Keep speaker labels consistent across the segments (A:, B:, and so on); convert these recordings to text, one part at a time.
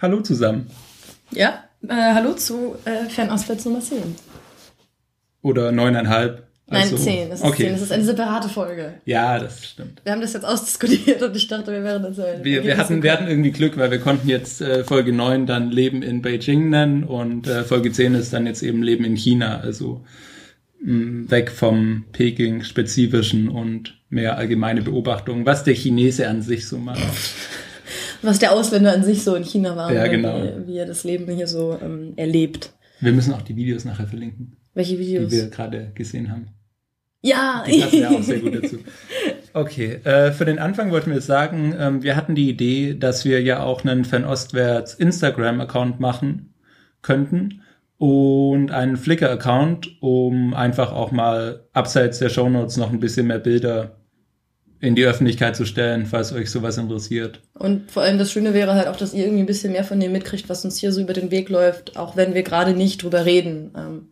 A: Hallo zusammen.
B: Ja, äh, hallo zu äh, Fernostwärts Nummer 10.
A: Oder neuneinhalb.
B: Nein,
A: Also,
B: 10. Das ist
A: okay.
B: 10. Das ist eine separate Folge.
A: Ja, das stimmt.
B: Wir haben das jetzt ausdiskutiert und ich dachte, wir wären dann so
A: Wir, wir, hatten, wir hatten irgendwie Glück, weil wir konnten jetzt äh, Folge 9 dann Leben in Beijing nennen und äh, Folge 10 ist dann jetzt eben Leben in China. Also mh, weg vom Peking-spezifischen und mehr allgemeine Beobachtungen, was der Chinese an sich so macht.
B: Was der Ausländer an sich so in China war.
A: Ja,
B: und
A: genau.
B: Wie, wie er das Leben hier so ähm, erlebt.
A: Wir müssen auch die Videos nachher verlinken,
B: Welche
A: die
B: Videos?
A: wir gerade gesehen haben.
B: ja!
A: Die passen ja auch sehr gut dazu. Okay, äh, für den Anfang wollten wir sagen, ähm, wir hatten die Idee, dass wir ja auch einen Fernostwärts Instagram-Account machen könnten und einen Flickr-Account, um einfach auch mal abseits der Shownotes noch ein bisschen mehr Bilder in die Öffentlichkeit zu stellen, falls euch sowas interessiert.
B: Und vor allem das Schöne wäre halt auch, dass ihr irgendwie ein bisschen mehr von dem mitkriegt, was uns hier so über den Weg läuft, auch wenn wir gerade nicht drüber reden. Ähm,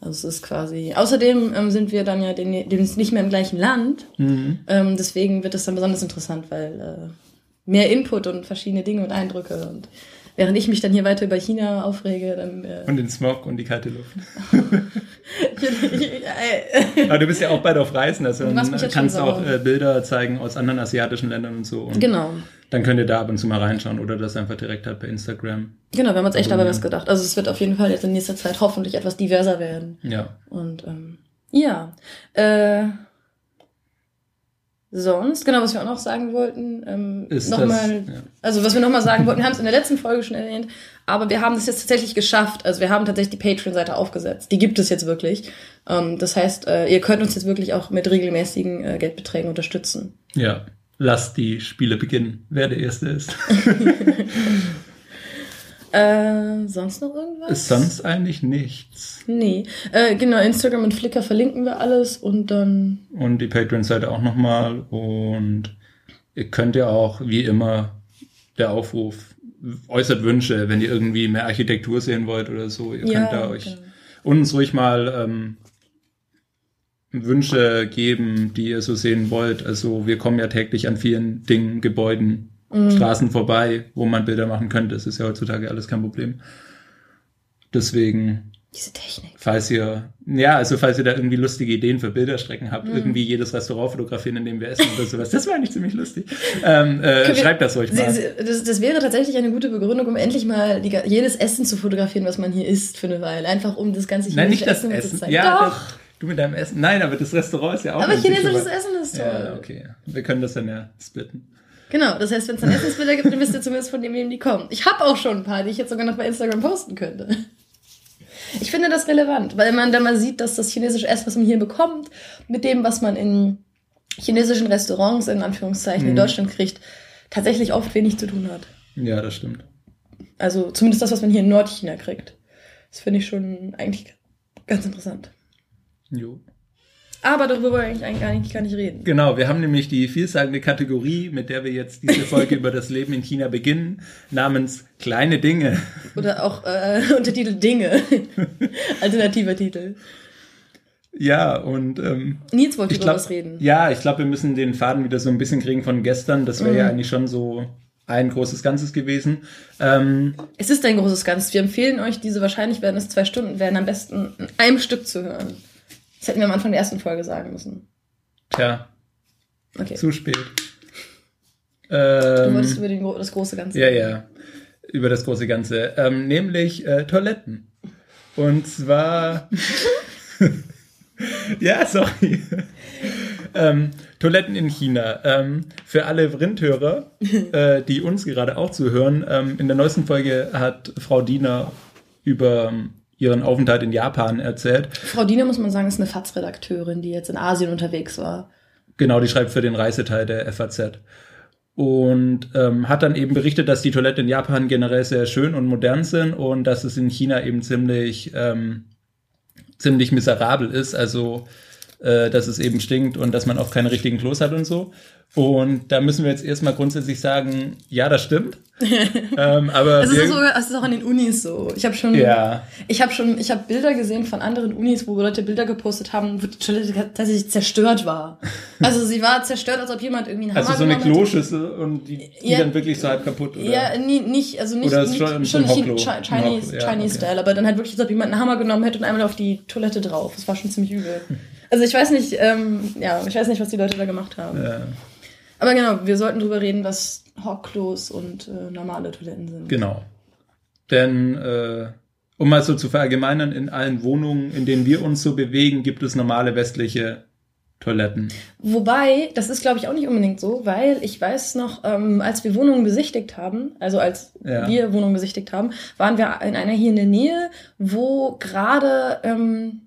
B: also es ist quasi. Außerdem ähm, sind wir dann ja demnächst nicht mehr im gleichen Land.
A: Mhm.
B: Ähm, deswegen wird es dann besonders interessant, weil äh, mehr Input und verschiedene Dinge und Eindrücke. Und während ich mich dann hier weiter über China aufrege, dann. Äh,
A: Und den Smog und die kalte Luft. Aber du bist ja auch bald auf Reisen, also dann kannst du auch äh, Bilder zeigen aus anderen asiatischen Ländern und so. Und
B: genau.
A: Dann könnt ihr da ab und zu mal reinschauen oder das einfach direkt halt bei Instagram.
B: Genau, wir haben uns echt dabei was gedacht. Also es wird auf jeden Fall jetzt in nächster Zeit hoffentlich etwas diverser werden.
A: Ja.
B: Und ähm, ja. Äh, sonst, genau, was wir auch noch sagen wollten, ähm,
A: Ist
B: nochmal,
A: ja.
B: also was wir nochmal sagen wollten, wir haben es in der letzten Folge schon erwähnt, aber wir haben das jetzt tatsächlich geschafft. Also wir haben tatsächlich die Patreon-Seite aufgesetzt. Die gibt es jetzt wirklich. Ähm, das heißt, äh, ihr könnt uns jetzt wirklich auch mit regelmäßigen äh, Geldbeträgen unterstützen.
A: Ja. Lasst die Spiele beginnen, wer der Erste ist.
B: Äh, sonst noch irgendwas?
A: ist sonst eigentlich nichts.
B: Nee. Äh, genau, Instagram und Flickr verlinken wir alles und dann
A: Und die Patreon-Seite auch nochmal. Und ihr könnt ja auch, wie immer, der Aufruf, äußert Wünsche, wenn ihr irgendwie mehr Architektur sehen wollt oder so. Ihr
B: Ja,
A: könnt da euch
B: genau.
A: uns ruhig mal ähm, Wünsche geben, die ihr so sehen wollt. Also wir kommen ja täglich an vielen Dingen, Gebäuden,
B: Mhm.
A: Straßen vorbei, wo man Bilder machen könnte. Das ist ja heutzutage alles kein Problem. Deswegen,
B: diese Technik.
A: falls ihr, ja, also falls ihr da irgendwie lustige Ideen für Bilderstrecken habt,
B: Mhm.
A: irgendwie jedes Restaurant fotografieren, in dem wir essen oder sowas, das wäre eigentlich ziemlich lustig. Ähm, äh,
B: wir-
A: schreibt das ruhig mal.
B: Sie- sie- Das, das wäre tatsächlich eine gute Begründung, um endlich mal die, jedes Essen zu fotografieren, was man hier isst für eine Weile. Einfach um das ganze
A: Nein, nicht das
B: Essen
A: Essen.
B: zu zeigen.
A: Ja,
B: Doch.
A: das, du mit deinem Essen. Nein, aber das Restaurant ist ja auch.
B: aber chinesisches Essen ist toll.
A: Ja, okay. Wir können das dann ja splitten.
B: Genau, das heißt, wenn es dann Essensbilder gibt, dann wisst ihr zumindest von dem, wem die kommen. Ich habe auch schon ein paar, die ich jetzt sogar noch bei Instagram posten könnte. Ich finde das relevant, weil man da mal sieht, dass das chinesische Essen, was man hier bekommt, mit dem, was man in chinesischen Restaurants in Anführungszeichen in
A: Mhm.
B: Deutschland kriegt, tatsächlich oft wenig zu tun hat.
A: Ja, das stimmt.
B: Also zumindest das, was man hier in Nordchina kriegt. Das finde ich schon eigentlich ganz interessant.
A: Jo.
B: Aber darüber wollen wir eigentlich, eigentlich gar, nicht, gar nicht reden.
A: Genau, wir haben nämlich die vielsagende Kategorie, mit der wir jetzt diese Folge über das Leben in China beginnen, namens kleine Dinge.
B: Oder auch äh, Untertitel Dinge. Alternativer Titel.
A: Ja, und ähm,
B: Nils wollte
A: ich
B: über was reden.
A: ja, ich glaube, wir müssen den Faden wieder so ein bisschen kriegen von gestern. Das wäre ja
B: Mhm.
A: eigentlich schon so ein großes Ganzes gewesen. Ähm,
B: Es ist ein großes Ganzes. Wir empfehlen euch, diese wahrscheinlich werden es zwei Stunden werden, am besten in einem Stück zu hören. Das hätten wir am Anfang der ersten Folge sagen müssen.
A: tja,
B: Okay.
A: zu spät.
B: du
A: Ähm,
B: wolltest über den, das große Ganze.
A: Ja, ja. Über das große Ganze. Ähm, nämlich äh, Toiletten. Und zwar. ja, sorry. ähm, Toiletten in China. Ähm, für alle Vrindhörer, äh, die uns gerade auch zuhören, ähm, in der neuesten Folge hat Frau Diener über ähm, ihren Aufenthalt in Japan erzählt.
B: Frau Diener, muss man sagen, ist eine FATS-Redakteurin, die jetzt in Asien unterwegs war.
A: Genau, die schreibt für den Reiseteil der FAZ. Und ähm, hat dann eben berichtet, dass die Toiletten in Japan generell sehr schön und modern sind und dass es in China eben ziemlich, ähm, ziemlich miserabel ist. Also äh, dass es eben stinkt und dass man oft keine richtigen Klos hat und so. Und da müssen wir jetzt erstmal grundsätzlich sagen, ja, das stimmt. ähm, aber
B: Es ist, auch sogar, es ist auch an den Unis so. Ich habe schon,
A: Ja.
B: ich habe schon, ich habe Bilder gesehen von anderen Unis, wo Leute Bilder gepostet haben, wo die Toilette tatsächlich zerstört war. Also sie war zerstört, als ob jemand irgendwie einen Hammer
A: also so eine. Kloschüssel und die, die
B: Ja.
A: dann wirklich so halb kaputt, oder?
B: Ja, nie, nicht, also nicht,
A: Oder
B: nicht
A: schon-
B: schon, Chinese,
A: Hocklo, ja,
B: Chinese
A: okay.
B: Style, aber dann halt wirklich, als ob jemand einen Hammer genommen hätte und einmal auf die Toilette drauf. Das war schon ziemlich übel. Also ich weiß nicht, ähm, ja, ich weiß nicht, was die Leute da gemacht haben.
A: Ja,
B: Aber genau, wir sollten drüber reden, was Hockklos und äh, normale Toiletten sind.
A: genau. Denn, äh, um mal so zu verallgemeinern, in allen Wohnungen, in denen wir uns so bewegen, gibt es normale westliche Toiletten.
B: Wobei, das ist glaube ich auch nicht unbedingt so, weil ich weiß noch, ähm, als wir Wohnungen besichtigt haben, also als
A: Ja.
B: wir Wohnungen besichtigt haben, waren wir in einer hier in der Nähe, wo gerade ähm,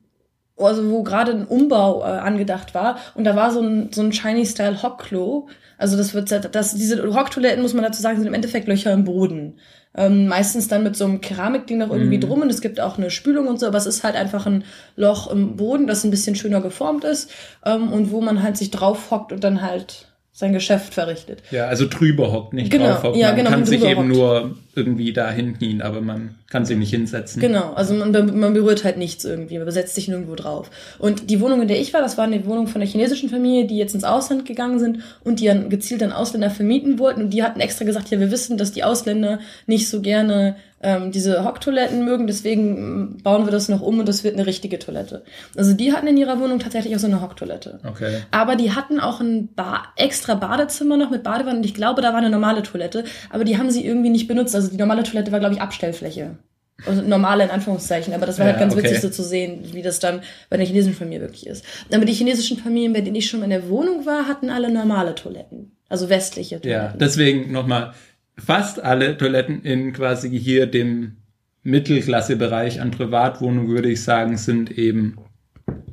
B: also wo gerade ein Umbau äh, angedacht war und da war so ein so ein Chinese Style Hockklo. Also das wird das diese Hocktoiletten muss man dazu sagen sind im Endeffekt Löcher im Boden. Ähm, meistens dann mit so einem Keramikding noch irgendwie
A: Mhm.
B: drum und es gibt auch eine Spülung und so, aber es ist halt einfach ein Loch im Boden, das ein bisschen schöner geformt ist ähm, und wo man halt sich drauf hockt und dann halt sein Geschäft verrichtet.
A: Ja, also drüber hockt, nicht
B: Genau,
A: drauf hockt.
B: ja,
A: man
B: genau,
A: kann sich eben
B: hockt.
A: nur irgendwie da hinknien, aber man kann sich nicht hinsetzen.
B: Genau, also man, man berührt halt nichts irgendwie, man besetzt sich nirgendwo drauf. Und die Wohnung, in der ich war, das war eine Wohnung von einer chinesischen Familie, die jetzt ins Ausland gegangen sind und die dann gezielt an Ausländer vermieten wollten. Und die hatten extra gesagt, ja, wir wissen, dass die Ausländer nicht so gerne ähm, diese Hocktoiletten mögen, deswegen ähm, bauen wir das noch um und das wird eine richtige Toilette. Also die hatten in ihrer Wohnung tatsächlich auch so eine Hocktoilette.
A: Okay.
B: Aber die hatten auch ein ba extra Badezimmer noch mit Badewanne und ich glaube, da war eine normale Toilette, aber die haben sie irgendwie nicht benutzt. Also die normale Toilette war, glaube ich, Abstellfläche. Also normale in Anführungszeichen, aber das war halt
A: Ja,
B: ganz
A: okay.
B: witzig so zu sehen, wie das dann bei der chinesischen Familie wirklich ist. Aber die chinesischen Familien, bei denen ich schon in der Wohnung war, hatten alle normale Toiletten. Also westliche
A: Ja,
B: Toiletten.
A: deswegen nochmal, fast alle Toiletten in quasi hier dem Mittelklassebereich an Privatwohnungen, würde ich sagen, sind eben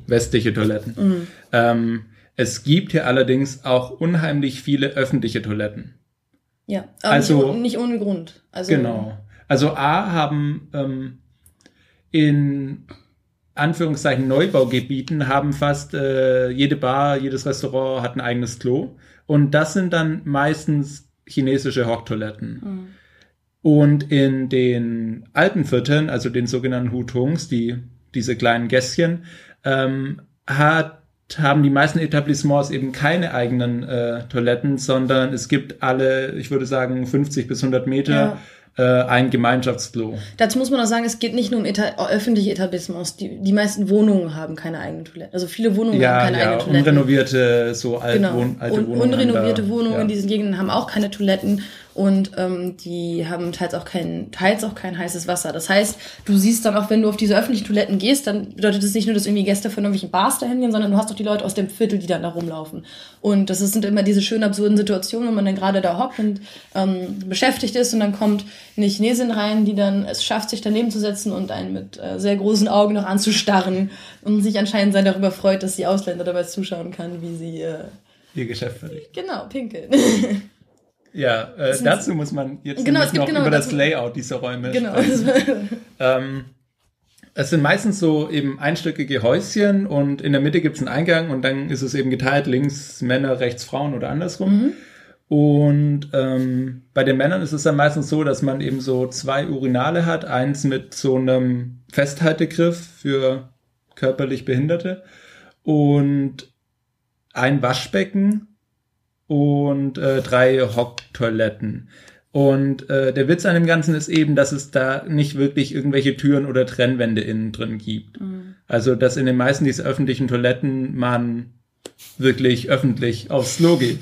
A: westliche Toiletten.
B: Mhm.
A: Ähm, es gibt hier allerdings auch unheimlich viele öffentliche Toiletten.
B: Ja, aber
A: Also-
B: nicht, ohne- nicht ohne Grund. Also,
A: Genau. Also A haben ähm, in Anführungszeichen Neubaugebieten haben fast äh, jede Bar, jedes Restaurant hat ein eigenes Klo. Und das sind dann meistens chinesische Hocktoiletten.
B: Mhm.
A: Und in den alten Vierteln, also den sogenannten Hutongs, die, diese kleinen Gässchen, ähm, hat, haben die meisten Etablissements eben keine eigenen äh, Toiletten, sondern es gibt alle, ich würde sagen, 50 bis 100 Meter äh, ein Gemeinschaftsklo.
B: Dazu muss man auch sagen, es geht nicht nur um Eta öffentliche Etablissements. Die, die meisten Wohnungen haben keine eigenen Toiletten. Also viele Wohnungen haben
A: Ja,
B: keine
A: ja,
B: eigenen Toiletten.
A: unrenovierte, so alt,
B: Genau.
A: Wohn, alte
B: und
A: Wohnungen.
B: unrenovierte
A: da,
B: Wohnungen
A: ja.
B: in diesen Gegenden haben auch keine Toiletten und ähm, die haben teils auch kein, teils auch kein heißes Wasser. Das heißt, du siehst dann auch, wenn du auf diese öffentlichen Toiletten gehst, dann bedeutet das nicht nur, dass irgendwie Gäste von irgendwelchen Bars dahin gehen, sondern du hast auch die Leute aus dem Viertel, die dann da rumlaufen. Und das sind immer diese schönen absurden Situationen, wenn man dann gerade da hockt und ähm, beschäftigt ist und dann kommt eine Chinesin rein, die dann es schafft, sich daneben zu setzen und einen mit äh, sehr großen Augen noch anzustarren und sich anscheinend sehr darüber freut, dass die Ausländer dabei zuschauen kann, wie sie äh,
A: Ihr Geschäft verrichtet.
B: genau pinkeln.
A: Ja, äh, dazu muss man jetzt
B: Genau,
A: noch
B: genau
A: über das Layout dieser Räume
B: genau.
A: sprechen. Ähm, es sind meistens so eben einstöckige Häuschen und in der Mitte gibt es einen Eingang und dann ist es eben geteilt, links Männer, rechts Frauen oder andersrum.
B: Mhm.
A: Und ähm, bei den Männern ist es dann meistens so, dass man eben so zwei Urinale hat, eins mit so einem Festhaltegriff für körperlich Behinderte und ein Waschbecken und äh, drei Hocktoiletten. Und äh, der Witz an dem Ganzen ist eben, dass es da nicht wirklich irgendwelche Türen oder Trennwände innen drin gibt.
B: Mhm.
A: Also, dass in den meisten dieser öffentlichen Toiletten man wirklich öffentlich aufs Klo geht.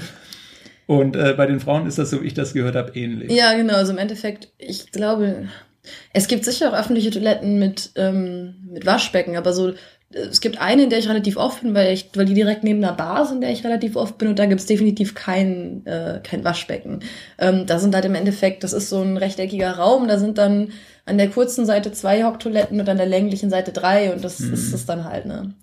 A: Und äh, bei den Frauen ist das, so wie ich das gehört habe, ähnlich.
B: Ja, genau. Also im Endeffekt, ich glaube, es gibt sicher auch öffentliche Toiletten mit, ähm, mit Waschbecken, aber so, es gibt eine, in der ich relativ oft bin, weil, ich, weil die direkt neben einer Bar ist, in der ich relativ oft bin und da gibt's definitiv kein, äh, kein Waschbecken. Ähm, da sind halt im Endeffekt, das ist so ein rechteckiger Raum, da sind dann an der kurzen Seite zwei Hocktoiletten und an der länglichen Seite drei und das
A: Mhm.
B: ist es dann halt, ne?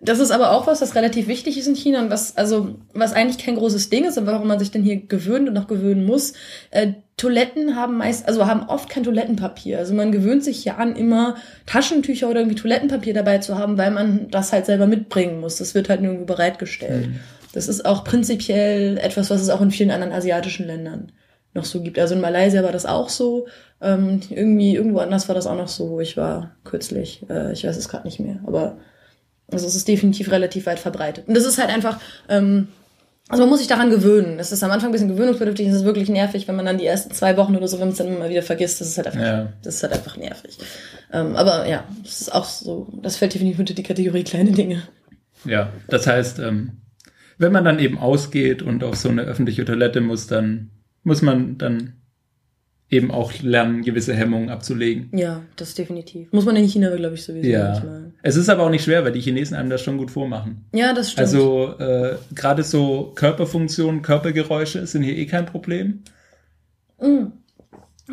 B: Das ist aber auch was, das relativ wichtig ist in China und was, also, was eigentlich kein großes Ding ist, aber warum man sich denn hier gewöhnt und noch gewöhnen muss. Äh, Toiletten haben meist, also haben oft kein Toilettenpapier. Also man gewöhnt sich ja an, immer Taschentücher oder irgendwie Toilettenpapier dabei zu haben, weil man das halt selber mitbringen muss. Das wird halt nirgendwo bereitgestellt. Mhm. Das ist auch prinzipiell etwas, was es auch in vielen anderen asiatischen Ländern noch so gibt. Also in Malaysia war das auch so. Ähm, irgendwie, irgendwo anders war das auch noch so, wo ich war kürzlich. Äh, ich weiß es gerade nicht mehr. Aber also es ist definitiv relativ weit verbreitet. Und das ist halt einfach, ähm, also man muss sich daran gewöhnen. Das ist am Anfang ein bisschen gewöhnungsbedürftig, es ist wirklich nervig, wenn man dann die ersten zwei Wochen oder so, wenn man es dann immer wieder vergisst, das ist halt einfach, ja. das ist halt einfach nervig. Ähm, aber ja, das ist auch so, das fällt definitiv unter die Kategorie kleine Dinge.
A: Ja, das heißt, ähm, wenn man dann eben ausgeht und auf so eine öffentliche Toilette muss, dann muss man dann eben auch lernen, gewisse Hemmungen abzulegen.
B: Ja, das definitiv. Muss man in China, glaube ich, sowieso
A: ja. manchmal. Es ist aber auch nicht schwer, weil die Chinesen einem das schon gut vormachen.
B: Ja, das stimmt.
A: Also äh, gerade so Körperfunktionen, Körpergeräusche sind hier eh kein Problem.
B: Mhm.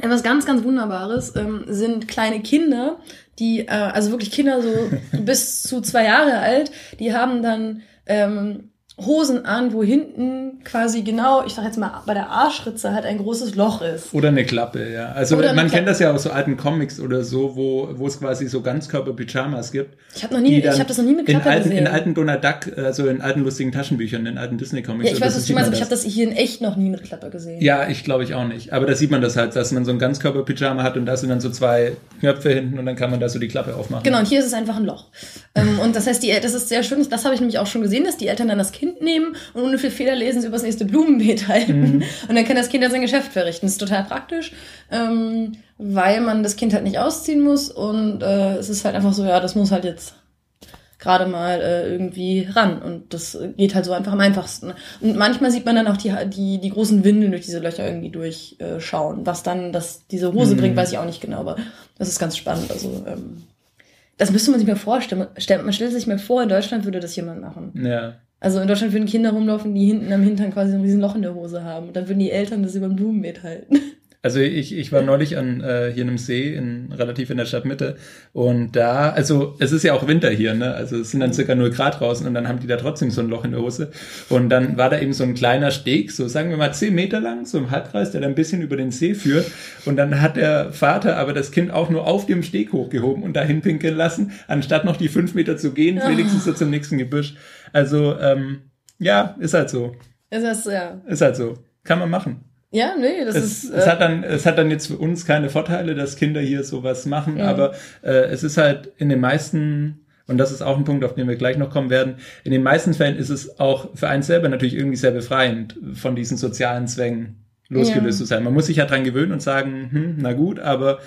B: Etwas ganz, ganz Wunderbares ähm, sind kleine Kinder, die, äh, also wirklich Kinder so bis zu zwei Jahre alt, die haben dann ähm, Hosen an, wo hinten quasi genau, ich sag jetzt mal, bei der Arschritze halt ein großes Loch ist.
A: Oder eine Klappe, ja. Also man Klappe. kennt das ja aus so alten Comics oder so, wo, wo es quasi so Ganzkörper-Pyjamas gibt.
B: Ich habe noch nie, ich habe das noch nie mit Klappe
A: in alten,
B: gesehen.
A: In alten Donald Duck, also in alten lustigen Taschenbüchern, in alten Disney-Comics.
B: Ja, ich weiß, was du meinst, aber ich habe das hier in echt noch nie mit Klappe gesehen.
A: Ja, ich glaube ich auch nicht. Aber da sieht man das halt, dass man so ein Ganzkörper-Pyjama hat und da sind dann so zwei Knöpfe hinten und dann kann man da so die Klappe aufmachen.
B: Genau, und hier ist es einfach ein Loch. Ähm, und das heißt, die, das ist sehr schön, das habe ich nämlich auch schon gesehen, dass die Eltern dann das Kind nehmen und ohne viel Fehler lesen sie übers nächste Blumenbeet halten. Mhm. Und dann kann das Kind ja sein Geschäft verrichten. Das ist total praktisch, ähm, weil man das Kind halt nicht ausziehen muss und äh, es ist halt einfach so, ja, das muss halt jetzt gerade mal äh, irgendwie ran. Und das geht halt so einfach am einfachsten. Und manchmal sieht man dann auch die, die, die großen Windeln durch diese Löcher irgendwie durchschauen. Was dann das, diese Hose mhm. bringt, weiß ich auch nicht genau, aber das ist ganz spannend. Also ähm, das müsste man sich mal vorstellen. Man stellt sich mal vor, in Deutschland würde das jemand machen.
A: Ja.
B: Also in Deutschland würden Kinder rumlaufen, die hinten am Hintern quasi so ein riesen Loch in der Hose haben. Und dann würden die Eltern das über ein Blumenbeet halten.
A: Also ich, ich war neulich an äh, hier in einem See in relativ in der Stadtmitte und da, also es ist ja auch Winter hier, ne? Also es sind dann circa 0 Grad draußen und dann haben die da trotzdem so ein Loch in der Hose. Und dann war da eben so ein kleiner Steg, so sagen wir mal 10 Meter lang, so im Halbkreis, der dann ein bisschen über den See führt. Und dann hat der Vater aber das Kind auch nur auf dem Steg hochgehoben und dahin pinkeln lassen, anstatt noch die fünf Meter zu gehen, wenigstens so zum nächsten Gebüsch. Also ähm, ja, ist halt so.
B: Ist das, ja.
A: Ist halt so. Kann man machen.
B: Ja, nee, das
A: es,
B: ist.
A: Äh es, hat dann, es hat dann jetzt für uns keine Vorteile, dass Kinder hier sowas machen, ja. aber äh, es ist halt in den meisten, und das ist auch ein Punkt, auf den wir gleich noch kommen werden, in den meisten Fällen ist es auch für einen selber natürlich irgendwie sehr befreiend, von diesen sozialen Zwängen losgelöst ja. zu sein. Man muss sich ja dran gewöhnen und sagen, hm, na gut, aber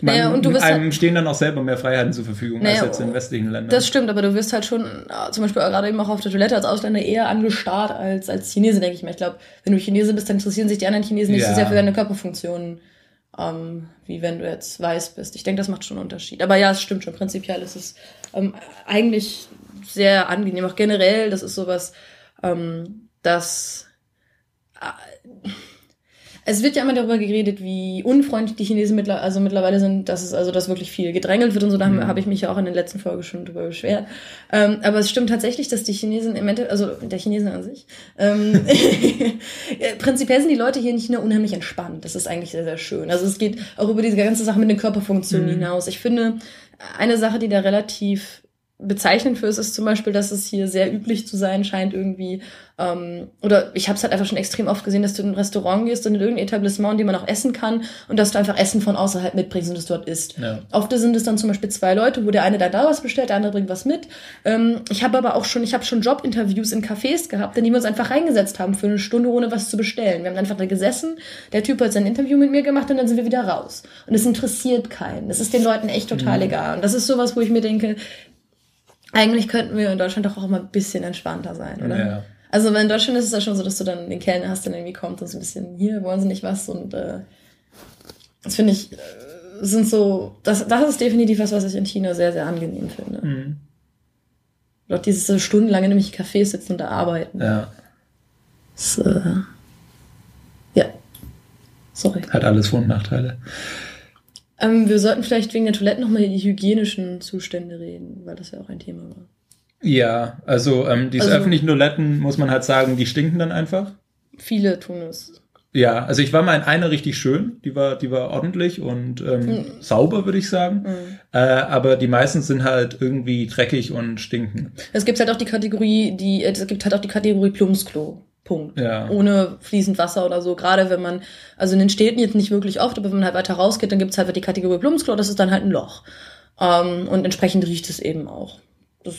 A: man, naja, und du wirst einem halt, stehen dann auch selber mehr Freiheiten zur Verfügung naja, als jetzt in westlichen Ländern.
B: Das stimmt, aber du wirst halt schon äh, zum Beispiel gerade eben auch auf der Toilette als Ausländer eher angestarrt als als Chinese, denke ich mir. Ich glaube, wenn du Chinese bist, dann interessieren sich die anderen Chinesen nicht ja. so sehr für deine Körperfunktionen, ähm, wie wenn du jetzt weiß bist. Ich denke, das macht schon einen Unterschied. Aber ja, es stimmt schon. Prinzipiell ist es ähm, eigentlich sehr angenehm. Auch generell, das ist sowas, ähm, das äh, es wird ja immer darüber geredet, wie unfreundlich die Chinesen mittler also mittlerweile sind, dass es also dass wirklich viel gedrängelt wird und so. Da mhm. habe ich mich ja auch in den letzten Folgen schon drüber beschwert. Ähm, aber es stimmt tatsächlich, dass die Chinesen im Endeffekt, also der Chinesen an sich, ähm, prinzipiell sind die Leute hier in China unheimlich entspannt. Das ist eigentlich sehr, sehr schön. Also es geht auch über diese ganze Sache mit den Körperfunktionen mhm. hinaus. Ich finde, eine Sache, die da relativ bezeichnend für ist, ist zum Beispiel, dass es hier sehr üblich zu sein scheint, irgendwie, ähm, oder ich habe es halt einfach schon extrem oft gesehen, dass du in ein Restaurant gehst und in irgendein Etablissement, in dem man auch essen kann und dass du einfach Essen von außerhalb mitbringst und es dort isst. Ja. Oft sind es dann zum Beispiel zwei Leute, wo der eine da da was bestellt, der andere bringt was mit. Ähm, ich habe aber auch schon, ich habe schon Jobinterviews in Cafés gehabt, in die wir uns einfach reingesetzt haben für eine Stunde, ohne was zu bestellen. Wir haben einfach da gesessen, der Typ hat sein Interview mit mir gemacht und dann sind wir wieder raus. Und es interessiert keinen. Es ist den Leuten echt total mhm. egal. Und das ist sowas, wo ich mir denke, eigentlich könnten wir in Deutschland doch auch mal ein bisschen entspannter sein, oder? Ja. Also in Deutschland ist es ja schon so, dass du dann den Kellner hast, der irgendwie kommt und so ein bisschen, hier wollen sie nicht was und äh, das finde ich, äh, sind so, das, das ist definitiv was, was ich in China sehr, sehr angenehm finde. Mhm. Doch dieses so stundenlang in einem Café sitzen und da arbeiten.
A: Ja.
B: Das, äh, ja. Sorry.
A: Hat alles Vor- und Nachteile.
B: Ähm, wir sollten vielleicht wegen der Toiletten nochmal die hygienischen Zustände reden, weil das ja auch ein Thema war.
A: Ja, also ähm, diese also, öffentlichen Toiletten, muss man halt sagen, die stinken dann einfach.
B: Viele tun es.
A: Ja, also ich war mal in einer richtig schön, die war, die war ordentlich und ähm, mhm. sauber, würde ich sagen. Mhm. Äh, aber die meisten sind halt irgendwie dreckig und stinken.
B: Es gibt halt auch die Kategorie, die, es gibt halt auch die Kategorie Plumpsklo. Punkt. Ja. Ohne fließend Wasser oder so. Gerade wenn man, also in den Städten jetzt nicht wirklich oft, aber wenn man halt weiter rausgeht, dann gibt's halt die Kategorie Plumpsklo, das ist dann halt ein Loch. Ähm, und entsprechend riecht es eben auch. Das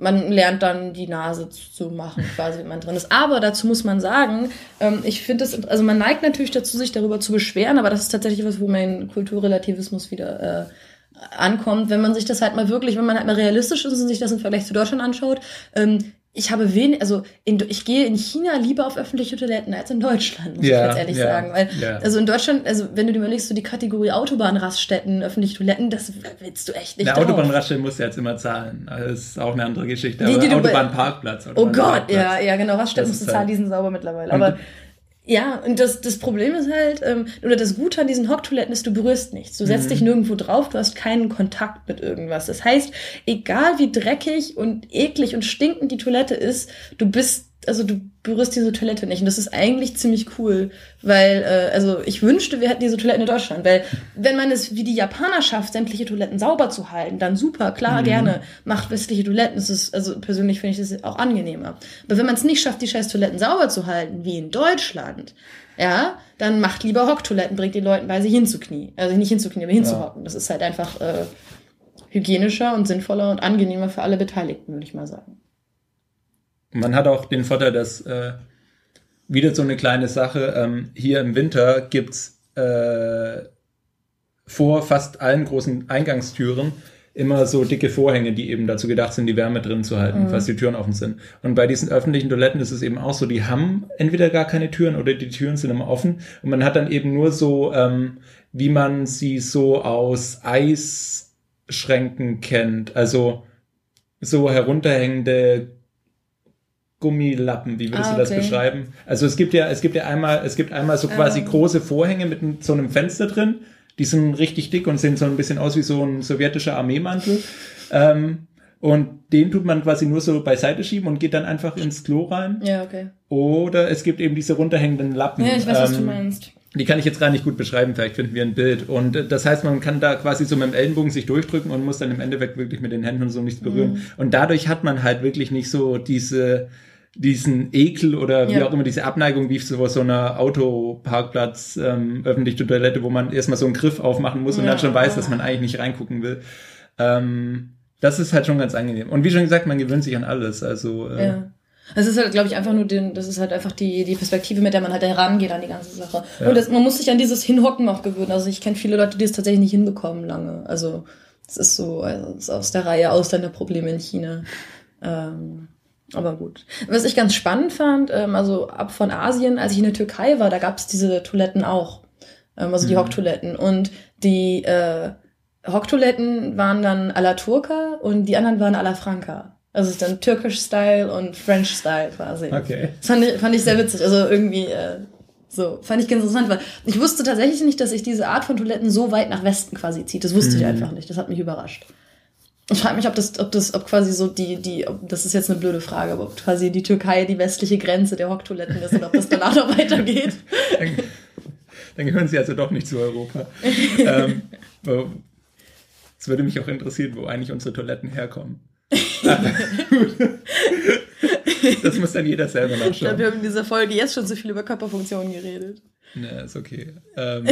B: man lernt dann die Nase zu machen, quasi, wenn man drin ist. Aber dazu muss man sagen, ähm, ich finde es, also man neigt natürlich dazu, sich darüber zu beschweren, aber das ist tatsächlich was, wo mein Kulturrelativismus wieder äh, ankommt, wenn man sich das halt mal wirklich, wenn man halt mal realistisch ist und sich das im Vergleich zu Deutschland anschaut, ähm, ich habe wenig, also in, ich gehe in China lieber auf öffentliche Toiletten als in Deutschland, muss ja, ich ganz ehrlich ja, sagen. Weil, ja. also in Deutschland, also wenn du dir überlegst, so die Kategorie Autobahnraststätten, öffentliche Toiletten, das willst du echt nicht.
A: Eine Autobahnraststätte musst du jetzt immer zahlen. Das ist auch eine andere Geschichte. Die, die Autobahnparkplatz.
B: oh Gott, ja, ja, genau, Raststätten musst du zahlen, halt die sind sauber mittlerweile. Aber ja, und das, das Problem ist halt, ähm, oder das Gute an diesen Hocktoiletten ist, du berührst nichts. Du setzt mhm. dich nirgendwo drauf, du hast keinen Kontakt mit irgendwas. Das heißt, egal wie dreckig und eklig und stinkend die Toilette ist, du bist also du berührst diese Toilette nicht. Und das ist eigentlich ziemlich cool, weil, äh, also ich wünschte, wir hätten diese Toiletten in Deutschland, weil wenn man es wie die Japaner schafft, sämtliche Toiletten sauber zu halten, dann super, klar, mhm. gerne, macht westliche Toiletten. Das ist, also persönlich finde ich das auch angenehmer. Aber wenn man es nicht schafft, die scheiß Toiletten sauber zu halten, wie in Deutschland, ja, dann macht lieber Hocktoiletten, bringt den Leuten bei, sich hinzuknie. Also nicht hinzuknie, aber hinzuhocken. Ja. Das ist halt einfach äh, hygienischer und sinnvoller und angenehmer für alle Beteiligten, würde ich mal sagen.
A: Man hat auch den Vorteil, dass äh, wieder so eine kleine Sache, ähm, hier im Winter gibt's äh, vor fast allen großen Eingangstüren immer so dicke Vorhänge, die eben dazu gedacht sind, die Wärme drin zu halten, mhm. falls die Türen offen sind. Und bei diesen öffentlichen Toiletten ist es eben auch so, die haben entweder gar keine Türen oder die Türen sind immer offen. Und man hat dann eben nur so, ähm, wie man sie so aus Eisschränken kennt. Also so herunterhängende Gummilappen, wie würdest ah, okay. du das beschreiben? Also es gibt ja, es gibt ja einmal, es gibt einmal so quasi ähm. große Vorhänge mit so einem Fenster drin, die sind richtig dick und sehen so ein bisschen aus wie so ein sowjetischer Armeemantel. Ähm, und den tut man quasi nur so beiseite schieben und geht dann einfach ins Klo rein.
B: Ja, okay.
A: Oder es gibt eben diese runterhängenden Lappen.
B: Ja, ich weiß, ähm, was du ähm, meinst.
A: Die kann ich jetzt gar nicht gut beschreiben, vielleicht finden wir ein Bild. Und äh, das heißt, man kann da quasi so mit dem Ellenbogen sich durchdrücken und muss dann im Endeffekt wirklich mit den Händen und so nichts berühren. Mhm. Und dadurch hat man halt wirklich nicht so diese, diesen Ekel oder wie ja. auch immer diese Abneigung wie so so einer Autoparkplatz ähm, öffentliche Toilette, wo man erstmal so einen Griff aufmachen muss und ja. dann schon weiß, dass man eigentlich nicht reingucken will. Ähm, das ist halt schon ganz angenehm. Und wie schon gesagt, man gewöhnt sich an alles. Also äh,
B: ja. Es ist halt, glaube ich, einfach nur den, das ist halt einfach die, die Perspektive, mit der man halt herangeht an die ganze Sache. Ja. Und das, man muss sich an dieses Hinhocken auch gewöhnen. Also ich kenne viele Leute, die es tatsächlich nicht hinbekommen lange. Also es ist so, also es ist aus der Reihe Ausländerprobleme in China. Ähm, aber gut. Was ich ganz spannend fand, ähm, also ab von Asien, als ich in der Türkei war, da gab es diese Toiletten auch. Ähm, also die mhm. Hocktoiletten. Und die äh, Hocktoiletten waren dann à la Turca und die anderen waren à la Franca. Also es ist dann Türkisch-Style und French-Style quasi.
A: Okay.
B: Das fand ich, fand ich sehr witzig. Also irgendwie äh, so, fand ich ganz interessant, weil ich wusste tatsächlich nicht, dass sich diese Art von Toiletten so weit nach Westen quasi zieht. Das wusste mhm. ich einfach nicht. Das hat mich überrascht. Ich frage mich, ob das, ob das, ob quasi so die, die, ob, das ist jetzt eine blöde Frage, aber ob quasi die Türkei die westliche Grenze der Hocktoiletten ist und ob das danach noch weitergeht.
A: Dann, dann, gehören sie also doch nicht zu Europa. ähm, es würde mich auch interessieren, wo eigentlich unsere Toiletten herkommen. das muss dann jeder selber nachschauen. Ich
B: glaube, wir haben in dieser Folge jetzt schon so viel über Körperfunktionen geredet.
A: Ne, ist okay. Ähm,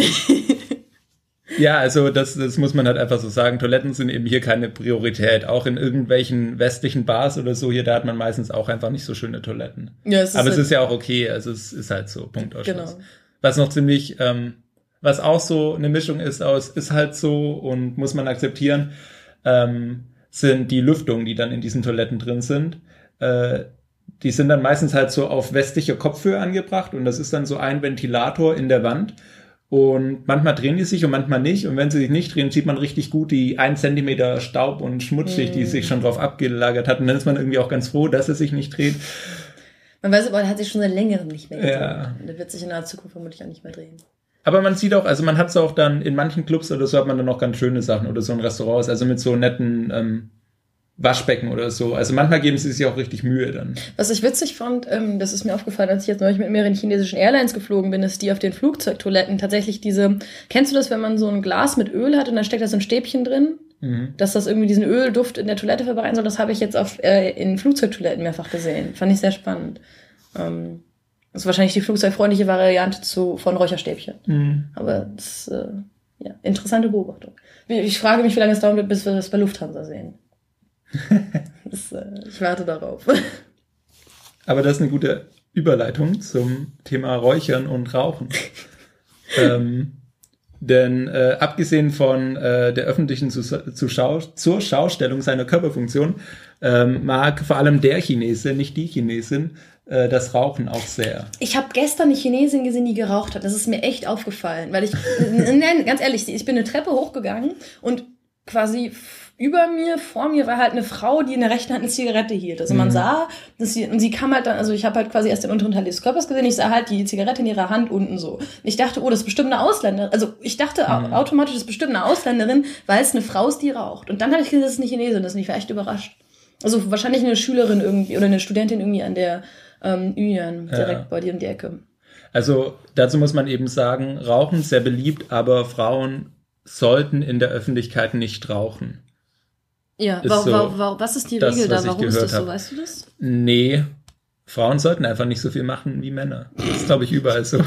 A: ja, also das, das muss man halt einfach so sagen. Toiletten sind eben hier keine Priorität. Auch in irgendwelchen westlichen Bars oder so, hier, da hat man meistens auch einfach nicht so schöne Toiletten. Ja, es ist Aber halt es ist ja auch okay. Also es ist halt so, Punkt aus Genau. Was noch ziemlich, ähm, was auch so eine Mischung ist aus, ist halt so und muss man akzeptieren, ähm, sind die Lüftungen, die dann in diesen Toiletten drin sind. Äh, die sind dann meistens halt so auf westlicher Kopfhöhe angebracht und das ist dann so ein Ventilator in der Wand und manchmal drehen die sich und manchmal nicht. Und wenn sie sich nicht drehen, sieht man richtig gut die ein Zentimeter Staub und Schmutzschicht, mm. die sich schon drauf abgelagert hat. Und dann ist man irgendwie auch ganz froh, dass er sich nicht dreht.
B: Man weiß aber, er hat sich schon seit längerem nicht mehr gedreht. Ja. Der wird sich in der Zukunft vermutlich auch nicht mehr drehen.
A: Aber man sieht auch, also man hat es auch dann in manchen Clubs oder so hat man dann auch ganz schöne Sachen oder so in Restaurants, also mit so netten ähm, Waschbecken oder so. Also manchmal geben sie sich auch richtig Mühe dann.
B: Was ich witzig fand, ähm, das ist mir aufgefallen, als ich jetzt neulich mit mehreren chinesischen Airlines geflogen bin, ist die auf den Flugzeugtoiletten tatsächlich diese, kennst du das, wenn man so ein Glas mit Öl hat und dann steckt da so ein Stäbchen drin? Mhm. Dass das irgendwie diesen Ölduft in der Toilette verbreiten soll, das habe ich jetzt auf, äh, in Flugzeugtoiletten mehrfach gesehen. Fand ich sehr spannend. Ähm, das ist wahrscheinlich die flugzeugfreundliche Variante zu, von Räucherstäbchen. Mhm. Aber das äh, ja, interessante Beobachtung. Ich frage mich, wie lange es dauern wird, bis wir das bei Lufthansa sehen. das, äh, ich warte darauf.
A: Aber das ist eine gute Überleitung zum Thema Räuchern und Rauchen. ähm, denn äh, abgesehen von äh, der öffentlichen zu, zu Schau, zur Schaustellung seiner Körperfunktion ähm, mag vor allem der Chinese, nicht die Chinesin, äh, das Rauchen auch sehr.
B: Ich habe gestern eine Chinesin gesehen, die geraucht hat. Das ist mir echt aufgefallen, weil ich, nein, ganz ehrlich, ich bin eine Treppe hochgegangen und quasi über mir, vor mir war halt eine Frau, die in der rechten Hand eine Zigarette hielt. Also man mhm. sah, dass sie, und sie kam halt dann, also ich habe halt quasi erst den unteren Teil des Körpers gesehen, ich sah halt die Zigarette in ihrer Hand unten so. Und ich dachte, oh, das ist bestimmt eine Ausländerin. Also ich dachte mhm. automatisch, das ist bestimmt eine Ausländerin, weil es eine Frau ist, die raucht. Und dann habe ich gesehen, das ist eine Chinesin, das ist ich war echt überrascht. Also wahrscheinlich eine Schülerin irgendwie oder eine Studentin irgendwie an der ähm, Union, direkt ja. bei dir um die Ecke.
A: Also dazu muss man eben sagen, Rauchen sehr beliebt, aber Frauen sollten in der Öffentlichkeit nicht rauchen.
B: Ja, ist so wa wa was ist die das, Regel da? Warum ist das so? Weißt du das?
A: Nee, Frauen sollten einfach nicht so viel machen wie Männer. Das ist, glaube ich, überall so.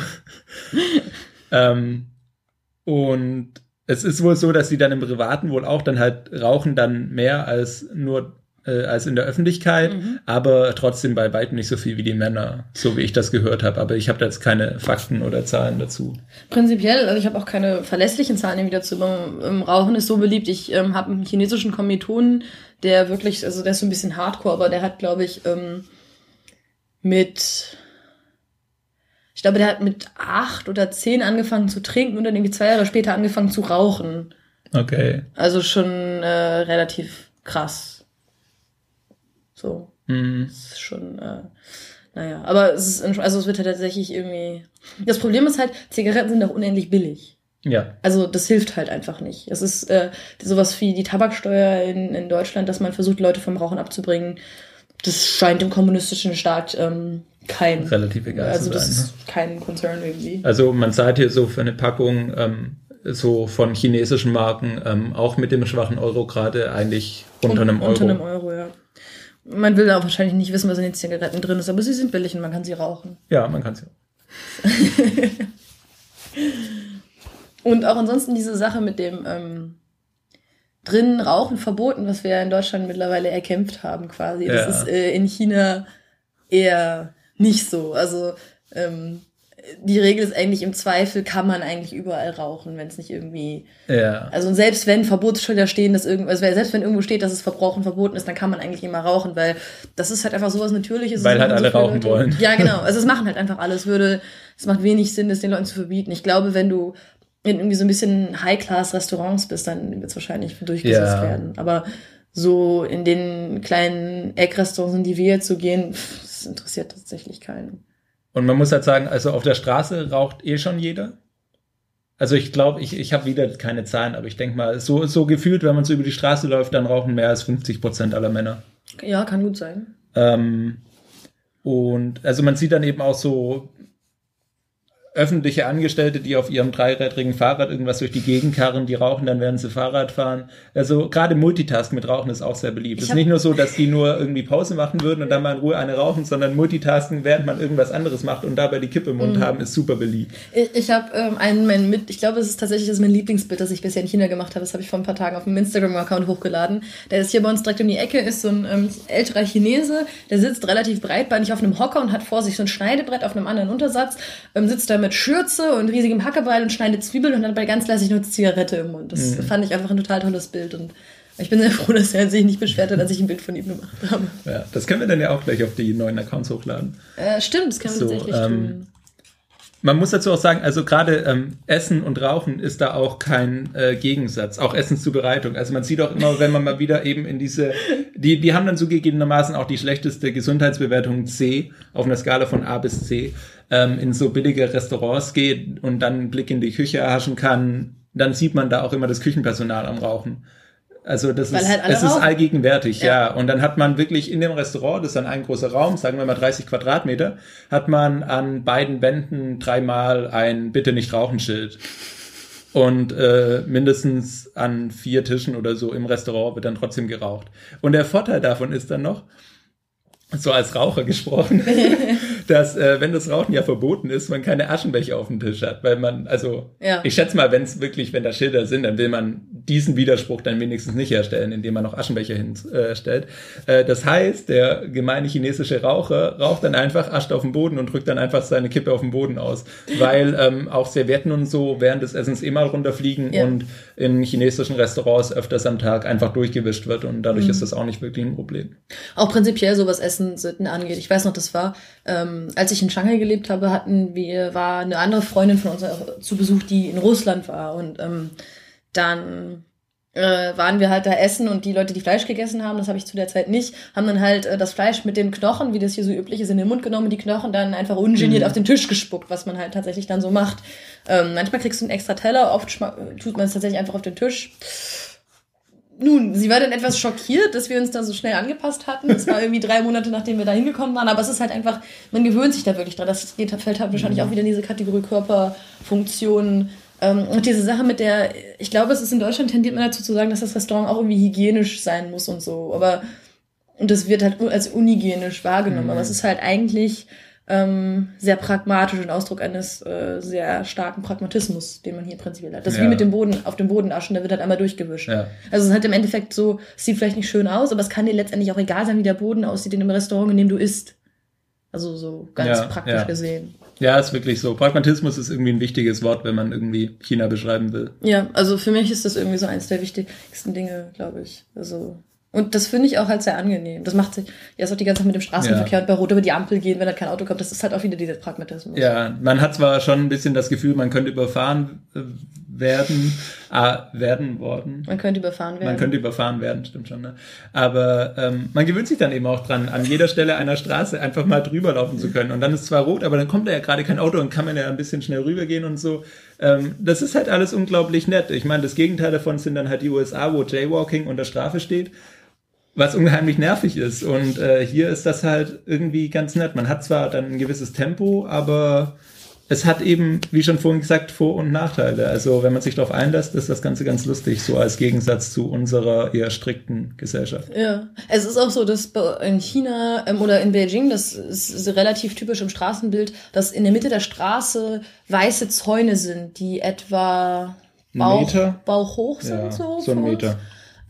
A: ähm, und es ist wohl so, dass sie dann im Privaten wohl auch dann halt rauchen dann mehr als nur äh, als in der Öffentlichkeit, mhm. aber trotzdem bei weitem nicht so viel wie die Männer, so wie ich das gehört habe. Aber ich habe da jetzt keine Fakten oder Zahlen dazu.
B: Prinzipiell, also ich habe auch keine verlässlichen Zahlen irgendwie dazu. Ähm, Rauchen ist so beliebt. Ich ähm, habe einen chinesischen Kommilitonen, der wirklich, also der ist so ein bisschen Hardcore, aber der hat, glaube ich, ähm, mit ich glaube, der hat mit acht oder zehn angefangen zu trinken und dann irgendwie zwei Jahre später angefangen zu rauchen.
A: Okay.
B: Also schon äh, relativ krass. So. Mhm. Das ist schon, äh, naja. Aber es ist, also es wird halt tatsächlich irgendwie. Das Problem ist halt, Zigaretten sind auch unendlich billig.
A: Ja.
B: Also das hilft halt einfach nicht. Es ist äh, sowas wie die Tabaksteuer in, in Deutschland, dass man versucht, Leute vom Rauchen abzubringen. Das scheint im kommunistischen Staat ähm, kein
A: relativ egal
B: also
A: zu sein.
B: Das ist ne? kein Concern irgendwie.
A: Also man zahlt hier so für eine Packung ähm, so von chinesischen Marken ähm, auch mit dem schwachen Euro gerade eigentlich unter einem Euro.
B: Unter einem Euro, ja. Man will da wahrscheinlich nicht wissen, was in den Zigaretten drin ist, aber sie sind billig und man kann sie rauchen.
A: Ja, man kann sie.
B: und auch ansonsten diese Sache mit dem ähm, drinnen Rauchen verboten, was wir ja in Deutschland mittlerweile erkämpft haben, quasi. Das ja. ist äh, in China eher nicht so. Also ähm, die Regel ist eigentlich im Zweifel kann man eigentlich überall rauchen, wenn es nicht irgendwie.
A: Ja.
B: Also selbst wenn Verbotsschilder stehen, dass irgendwas, also selbst wenn irgendwo steht, dass es Verbrauchen verboten ist, dann kann man eigentlich immer rauchen, weil das ist halt einfach sowas Natürliches.
A: Weil halt alle so rauchen
B: Leute.
A: wollen.
B: Ja, genau. Also es machen halt einfach alles. Würde, es macht wenig Sinn, das den Leuten zu verbieten. Ich glaube, wenn du in irgendwie so ein bisschen High-Class-Restaurants bist, dann wird es wahrscheinlich durchgesetzt ja. werden. Aber so in den kleinen Eckrestaurants, in die wir jetzt so gehen, pff, das interessiert tatsächlich keinen.
A: Und man muss halt sagen, also auf der Straße raucht eh schon jeder. Also ich glaube, ich, ich habe wieder keine Zahlen, aber ich denke mal, so, so gefühlt, wenn man so über die Straße läuft, dann rauchen mehr als 50 Prozent aller Männer.
B: Ja, kann gut sein.
A: Ähm, und also man sieht dann eben auch so öffentliche Angestellte, die auf ihrem dreirädrigen Fahrrad irgendwas durch die Gegend karren, die rauchen, dann werden sie Fahrrad fahren. Also gerade Multitasking mit Rauchen ist auch sehr beliebt. Es ist nicht nur so, dass die nur irgendwie Pause machen würden und dann mal in Ruhe eine rauchen, sondern Multitasking, während man irgendwas anderes macht und dabei die Kippe im Mund mhm. haben, ist super beliebt.
B: Ich, ich habe ähm, einen, mein mit, ich glaube, es ist tatsächlich das ist mein Lieblingsbild, das ich bisher in China gemacht habe. Das habe ich vor ein paar Tagen auf dem Instagram-Account hochgeladen. Der ist hier bei uns direkt um die Ecke, ist so ein ähm, älterer Chinese, der sitzt relativ breitbeinig auf einem Hocker und hat vor sich so ein Schneidebrett auf einem anderen Untersatz, ähm, sitzt da mit Schürze und riesigem Hackebeil und schneidet Zwiebeln und dann bei ganz lässig nur Zigarette im Mund. Das mhm. fand ich einfach ein total tolles Bild und ich bin sehr froh, dass er sich nicht beschwert hat, als ich ein Bild von ihm gemacht habe.
A: Ja, das können wir dann ja auch gleich auf die neuen Accounts hochladen.
B: Äh, stimmt, das können wir so, tatsächlich ähm, tun.
A: Man muss dazu auch sagen, also gerade ähm, Essen und Rauchen ist da auch kein äh, Gegensatz, auch Essenszubereitung. Also man sieht auch immer, wenn man mal wieder eben in diese, die, die haben dann zugegebenermaßen auch die schlechteste Gesundheitsbewertung C auf einer Skala von A bis C, ähm, in so billige Restaurants geht und dann einen Blick in die Küche erhaschen kann, dann sieht man da auch immer das Küchenpersonal am Rauchen. Also das
B: Weil
A: ist,
B: halt
A: es ist allgegenwärtig, ja.
B: Ja.
A: Und dann hat man wirklich in dem Restaurant, das ist dann ein großer Raum, sagen wir mal 30 Quadratmeter, hat man an beiden Wänden dreimal ein Bitte nicht rauchen Schild. Und äh, mindestens an vier Tischen oder so im Restaurant wird dann trotzdem geraucht. Und der Vorteil davon ist dann noch, so als Raucher gesprochen, dass äh, wenn das Rauchen ja verboten ist, man keine Aschenbecher auf dem Tisch hat, weil man, also
B: Ja.
A: ich schätze mal, wenn es wirklich, wenn da Schilder sind, dann will man diesen Widerspruch dann wenigstens nicht herstellen, indem man noch Aschenbecher hinstellt. Äh, das heißt, der gemeine chinesische Raucher raucht dann einfach, ascht auf den Boden und drückt dann einfach seine Kippe auf den Boden aus, weil ähm, auch Servietten und so während des Essens eh mal runterfliegen
B: Ja.
A: und in chinesischen Restaurants öfters am Tag einfach durchgewischt wird und dadurch
B: Mhm.
A: ist das auch nicht wirklich ein Problem.
B: Auch prinzipiell so was Essen Sitten angeht. Ich weiß noch, das war, ähm, als ich in Shanghai gelebt habe, hatten wir, war eine andere Freundin von uns zu Besuch, die in Russland war. Und ähm, dann äh, waren wir halt da essen und die Leute, die Fleisch gegessen haben, das habe ich zu der Zeit nicht, haben dann halt äh, das Fleisch mit den Knochen, wie das hier so üblich ist, in den Mund genommen und die Knochen dann einfach ungeniert
A: Mhm.
B: auf den Tisch gespuckt, was man halt tatsächlich dann so macht. Ähm, manchmal kriegst du einen extra Teller, oft tut man es tatsächlich einfach auf den Tisch. Nun, sie war dann etwas schockiert, dass wir uns da so schnell angepasst hatten. Es war irgendwie drei Monate, nachdem wir da hingekommen waren. Aber es ist halt einfach, man gewöhnt sich da wirklich dran. Das geht, fällt halt wahrscheinlich auch wieder in diese Kategorie Körperfunktionen. Ähm, und diese Sache mit der, ich glaube, es ist in Deutschland tendiert man dazu zu sagen, dass das Restaurant auch irgendwie hygienisch sein muss und so. Aber, und das wird halt als unhygienisch wahrgenommen.
A: Mhm.
B: Aber es ist halt eigentlich ähm, sehr pragmatisch und Ausdruck eines äh, sehr starken Pragmatismus, den man hier prinzipiell hat. Das ist
A: Ja.
B: wie mit dem Boden, auf dem Boden aschen, der wird halt einmal durchgewischt.
A: Ja.
B: Also es ist halt im Endeffekt so, es sieht vielleicht nicht schön aus, aber es kann dir letztendlich auch egal sein, wie der Boden aussieht in dem Restaurant, in dem du isst. Also so ganz
A: Ja,
B: praktisch gesehen.
A: Ja, ist wirklich so. Pragmatismus ist irgendwie ein wichtiges Wort, wenn man irgendwie China beschreiben will.
B: Ja, also für mich ist das irgendwie so eins der wichtigsten Dinge, glaube ich. Also und das finde ich auch halt sehr angenehm. Das macht sich, ja, ist auch die ganze Zeit mit dem Straßenverkehr und bei Rot über die Ampel gehen, wenn da kein Auto kommt. Das ist halt auch wieder dieser Pragmatismus.
A: Ja, man hat zwar schon ein bisschen das Gefühl, man könnte überfahren äh, werden, ah, werden worden.
B: Man könnte überfahren werden.
A: Man könnte überfahren werden, stimmt schon. Ne? Aber ähm, man gewöhnt sich dann eben auch dran, an jeder Stelle einer Straße einfach mal drüber laufen zu können. Und dann ist zwar rot, aber dann kommt da ja gerade kein Auto und kann man ja ein bisschen schnell rübergehen und so. Ähm, das ist halt alles unglaublich nett. Ich meine, das Gegenteil davon sind dann halt die USA, wo Jaywalking unter Strafe steht. Was unheimlich nervig ist. Und äh, hier ist das halt irgendwie ganz nett. Man hat zwar dann ein gewisses Tempo, aber es hat eben, wie schon vorhin gesagt, Vor- und Nachteile. Also wenn man sich darauf einlässt, ist das Ganze ganz lustig, so als Gegensatz zu unserer eher strikten Gesellschaft.
B: Ja, es ist auch so, dass in China ähm, oder in Beijing, das ist relativ typisch im Straßenbild, dass in der Mitte der Straße weiße Zäune sind, die etwa Bauch,
A: Meter?
B: Bauch hoch sind.
A: Ja,
B: so,
A: so ein
B: für uns.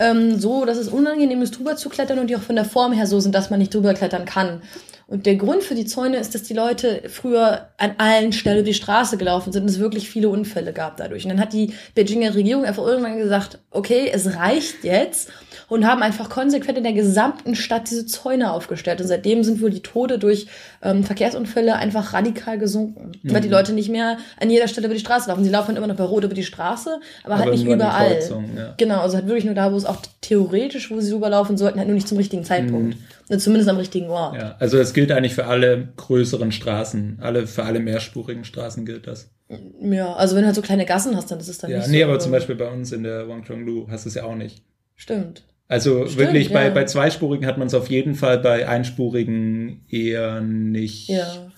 B: Ähm, so, dass es unangenehm ist, drüber zu klettern und die auch von der Form her so sind, dass man nicht drüber klettern kann. Und der Grund für die Zäune ist, dass die Leute früher an allen Stellen über die Straße gelaufen sind und es wirklich viele Unfälle gab dadurch. Und dann hat die Beijinger Regierung einfach irgendwann gesagt, okay, es reicht jetzt und haben einfach konsequent in der gesamten Stadt diese Zäune aufgestellt. Und seitdem sind wohl die Tode durch ähm, Verkehrsunfälle einfach radikal gesunken. Weil die Leute nicht mehr an jeder Stelle über die Straße laufen. Sie laufen immer noch bei Rot über die Straße, aber, halt
A: Aber
B: nicht
A: an den
B: überall.
A: Ja.
B: Genau, also halt wirklich nur da, wo es auch theoretisch, wo sie rüberlaufen sollten, halt nur nicht zum richtigen Zeitpunkt. Oder Zumindest am richtigen Ort.
A: Mhm. Ja, also es gilt eigentlich für alle größeren Straßen, alle für alle mehrspurigen Straßen gilt das.
B: Ja, also wenn du halt so kleine Gassen hast, dann ist es dann
A: Ja,
B: nicht
A: nee,
B: so.
A: aber zum Beispiel bei uns in der Wangchonglu hast du es ja auch nicht.
B: Stimmt.
A: Also
B: Stimmt,
A: wirklich bei,
B: ja.
A: bei zweispurigen hat man es auf jeden Fall, bei einspurigen eher nicht.
B: Ja.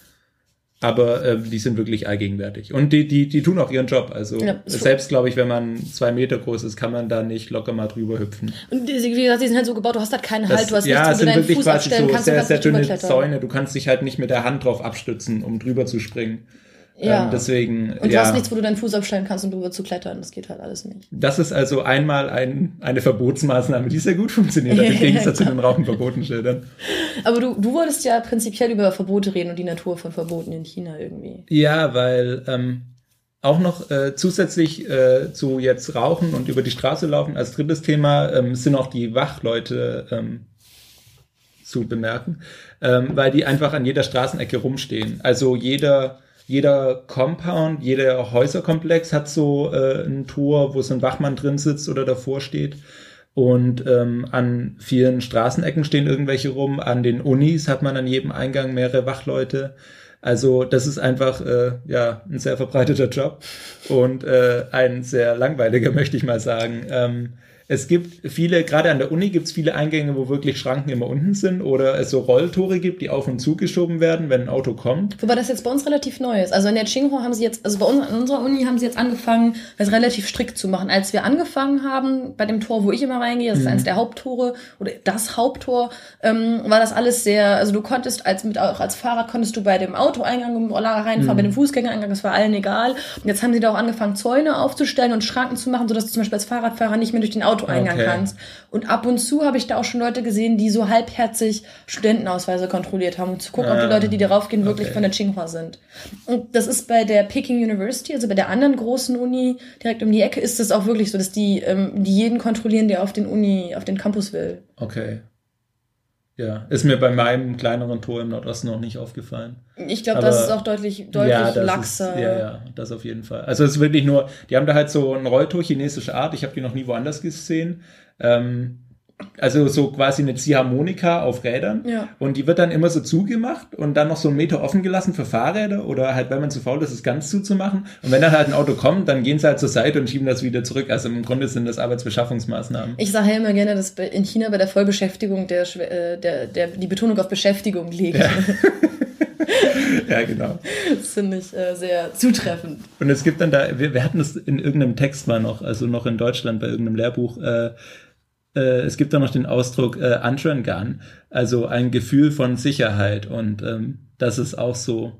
A: Aber äh, die sind wirklich allgegenwärtig. Und die, die, die tun auch ihren Job. Also
B: Ja,
A: selbst, glaube ich, wenn man zwei Meter groß ist, kann man da nicht locker mal drüber hüpfen.
B: Und die, wie gesagt, die sind halt so gebaut, du hast halt keinen
A: Das,
B: Halt, du hast
A: ja,
B: nichts,
A: es
B: wo
A: sind wirklich
B: Fuß
A: quasi so
B: kannst,
A: sehr, sehr dünne. Zäune. Du kannst dich halt nicht mit der Hand drauf abstützen, um drüber zu springen.
B: Ja.
A: Ähm, deswegen,
B: Und du
A: ja.
B: hast nichts, wo du deinen Fuß abstellen kannst, um drüber zu klettern. Das geht halt alles nicht.
A: Das ist also einmal ein, eine Verbotsmaßnahme, die sehr gut funktioniert hat, im Gegensatz zu den Rauchenverbotenschildern.
B: Aber du, du wolltest ja prinzipiell über Verbote reden und die Natur von Verboten in China irgendwie.
A: Ja, weil ähm, auch noch äh, zusätzlich äh, zu jetzt Rauchen und über die Straße laufen, als drittes Thema ähm, sind auch die Wachleute ähm, zu bemerken, ähm, weil die einfach an jeder Straßenecke rumstehen. Also jeder jeder Compound, jeder Häuserkomplex hat so äh, ein Tor, wo so ein Wachmann drin sitzt oder davor steht. Und ähm, an vielen Straßenecken stehen irgendwelche rum. An den Unis hat man an jedem Eingang mehrere Wachleute. Also das ist einfach äh, ja ein sehr verbreiteter Job und äh, ein sehr langweiliger, möchte ich mal sagen. Ähm, es gibt viele, gerade an der Uni gibt es viele Eingänge, wo wirklich Schranken immer unten sind oder es so Rolltore gibt, die auf und zugeschoben werden, wenn ein Auto kommt.
B: Wobei das jetzt bei uns relativ neu ist. Also in der Tsinghua haben sie jetzt, also bei uns an unserer Uni haben sie jetzt angefangen, das relativ strikt zu machen. Als wir angefangen haben, bei dem Tor, wo ich immer reingehe, das ist eines der Haupttore oder das Haupttor, ähm, war das alles sehr, also du konntest als mit auch als Fahrrad konntest du bei dem Autoeingang im reinfahren, bei dem Fußgängereingang, das war allen egal. Und jetzt haben sie da auch angefangen, Zäune aufzustellen und Schranken zu machen, sodass du zum Beispiel als Fahrradfahrer nicht mehr durch den Autoeingang
A: Okay.
B: kannst. Und ab und zu habe ich da auch schon Leute gesehen, die so halbherzig Studentenausweise kontrolliert haben, um zu gucken, ob die
A: Ah,
B: Leute, die darauf gehen, wirklich
A: okay.
B: von der Tsinghua sind. Und das ist bei der Peking University, also bei der anderen großen Uni direkt um die Ecke, ist es auch wirklich so, dass die, ähm, die jeden kontrollieren, der auf den Uni, auf den Campus will.
A: Okay. Ja, ist mir bei meinem kleineren Tor im Nordosten noch nicht aufgefallen.
B: Ich glaube, das ist auch deutlich, deutlich
A: ja,
B: laxer.
A: Ist, ja, ja, das auf jeden Fall. Also es ist wirklich nur, die haben da halt so ein Rolltor chinesischer Art. Ich habe die noch nie woanders gesehen. Ähm, also so quasi eine Ziehharmonika auf Rädern.
B: Ja.
A: Und die wird dann immer so zugemacht und dann noch so einen Meter offen gelassen für Fahrräder oder halt, wenn man zu faul ist, es ganz zuzumachen. Und wenn dann halt ein Auto kommt, dann gehen sie halt zur Seite und schieben das wieder zurück. Also im Grunde sind das Arbeitsbeschaffungsmaßnahmen.
B: Ich sage ja immer gerne, dass in China bei der Vollbeschäftigung der, äh, der, der, die Betonung auf Beschäftigung liegt.
A: ja, genau.
B: Das finde ich äh, sehr zutreffend.
A: Und es gibt dann da, wir, wir hatten es in irgendeinem Text mal noch, also noch in Deutschland bei irgendeinem Lehrbuch, äh, es gibt da noch den Ausdruck äh, Antrengan, also ein Gefühl von Sicherheit und ähm, das ist auch so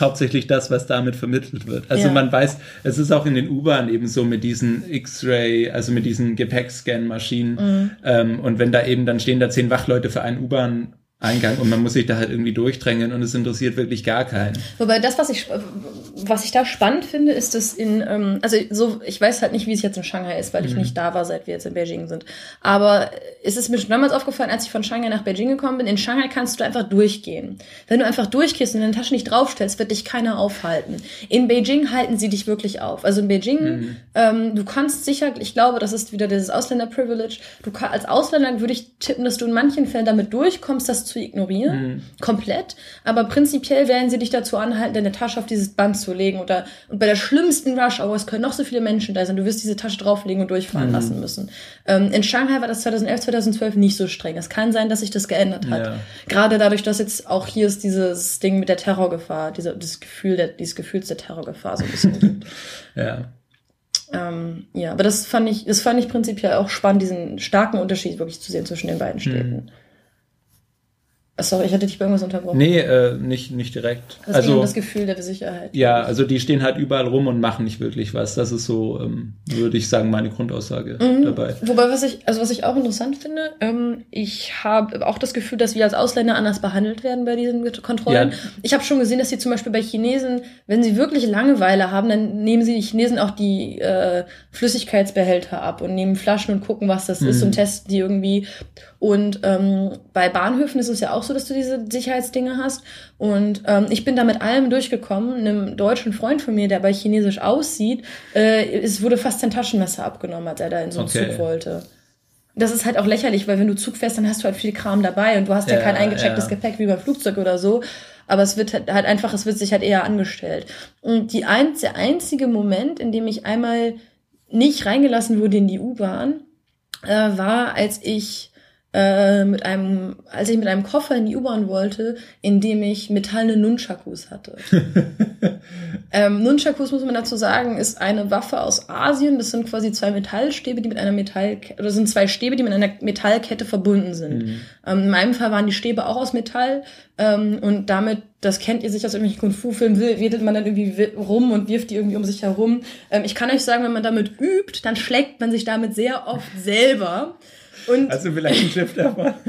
A: hauptsächlich das, was damit vermittelt wird. Also
B: Ja.
A: man weiß, es ist auch in den U-Bahnen eben so mit diesen X-Ray, also mit diesen Gepäckscan-Maschinen ähm, und wenn da eben, dann stehen da zehn Wachleute für einen U-Bahn Eingang und man muss sich da halt irgendwie durchdrängen und es interessiert wirklich gar keinen.
B: Wobei das, was ich, was ich da spannend finde, ist, dass in, ähm, also so, ich weiß halt nicht, wie es jetzt in Shanghai ist, weil ich nicht da war, seit wir jetzt in Beijing sind. Aber es ist mir schon damals aufgefallen, als ich von Shanghai nach Beijing gekommen bin, in Shanghai kannst du einfach durchgehen. Wenn du einfach durchgehst und deine Tasche nicht draufstellst, wird dich keiner aufhalten. In Beijing halten sie dich wirklich auf. Also in Beijing, ähm, du kannst sicher, ich glaube, das ist wieder dieses Ausländer-Privilege, du kann, als Ausländer würde ich tippen, dass du in manchen Fällen damit durchkommst, das zu ignorieren, komplett. Aber prinzipiell werden sie dich dazu anhalten, deine Tasche auf dieses Band zu legen. Oder, und bei der schlimmsten Rush Hour, es können noch so viele Menschen da sein, du wirst diese Tasche drauflegen und durchfahren lassen müssen. Ähm, in Shanghai war das 2011, 2012 nicht so streng. Es kann sein, dass sich das geändert hat.
A: Ja.
B: Gerade dadurch, dass jetzt auch hier ist dieses Ding mit der Terrorgefahr, diese, das Gefühl der, dieses Gefühls der Terrorgefahr so ein bisschen gibt.
A: Ja.
B: Ähm, ja, aber das fand ich, das fand ich prinzipiell auch spannend, diesen starken Unterschied wirklich zu sehen zwischen den beiden Städten. Ach, Sorry, ich hatte dich bei irgendwas unterbrochen.
A: Nee, äh, nicht, nicht direkt.
B: Das um
A: also,
B: das Gefühl der Sicherheit.
A: ja, also die stehen halt überall rum und machen nicht wirklich was. Das ist so, ähm, würde ich sagen, meine Grundaussage
B: Mhm.
A: dabei.
B: Wobei, was ich, also was ich auch interessant finde, ähm, ich habe auch das Gefühl, dass wir als Ausländer anders behandelt werden bei diesen Kontrollen.
A: Ja.
B: Ich habe schon gesehen, dass sie zum Beispiel bei Chinesen, wenn sie wirklich Langeweile haben, dann nehmen sie die Chinesen auch die äh, Flüssigkeitsbehälter ab und nehmen Flaschen und gucken, was das ist und testen die irgendwie. Und ähm, bei Bahnhöfen ist es ja auch so, dass du diese Sicherheitsdinge hast. Und ähm, ich bin da mit allem durchgekommen. Einem deutschen Freund von mir, der bei Chinesisch aussieht, äh, es wurde fast sein Taschenmesser abgenommen, als er da in so einen
A: Okay.
B: Zug wollte. Das ist halt auch lächerlich, weil wenn du Zug fährst, dann hast du halt viel Kram dabei und du hast ja,
A: Ja,
B: kein eingechecktes
A: ja.
B: Gepäck wie beim Flugzeug oder so. Aber es wird halt halt einfach, es wird sich halt eher angestellt. Und die ein, der einzige Moment, in dem ich einmal nicht reingelassen wurde in die U-Bahn, äh, war, als ich äh, mit einem, als ich mit einem Koffer in die U-Bahn wollte, in dem ich metallene Nunchakus hatte. ähm, Nunchakus, muss man dazu sagen, ist eine Waffe aus Asien. Das sind quasi zwei Metallstäbe, die mit einer Metallkette, oder sind zwei Stäbe, die mit einer Metallkette verbunden sind. Ähm, in meinem Fall waren die Stäbe auch aus Metall. Ähm, und damit, das kennt ihr sicher aus irgendwelchen Kung-Fu-Filmen, wedelt man dann irgendwie wi- rum und wirft die irgendwie um sich herum. Ähm, ich kann euch sagen, wenn man damit übt, dann schlägt man sich damit sehr oft selber. Und
A: Also vielleicht ein Schiff davon.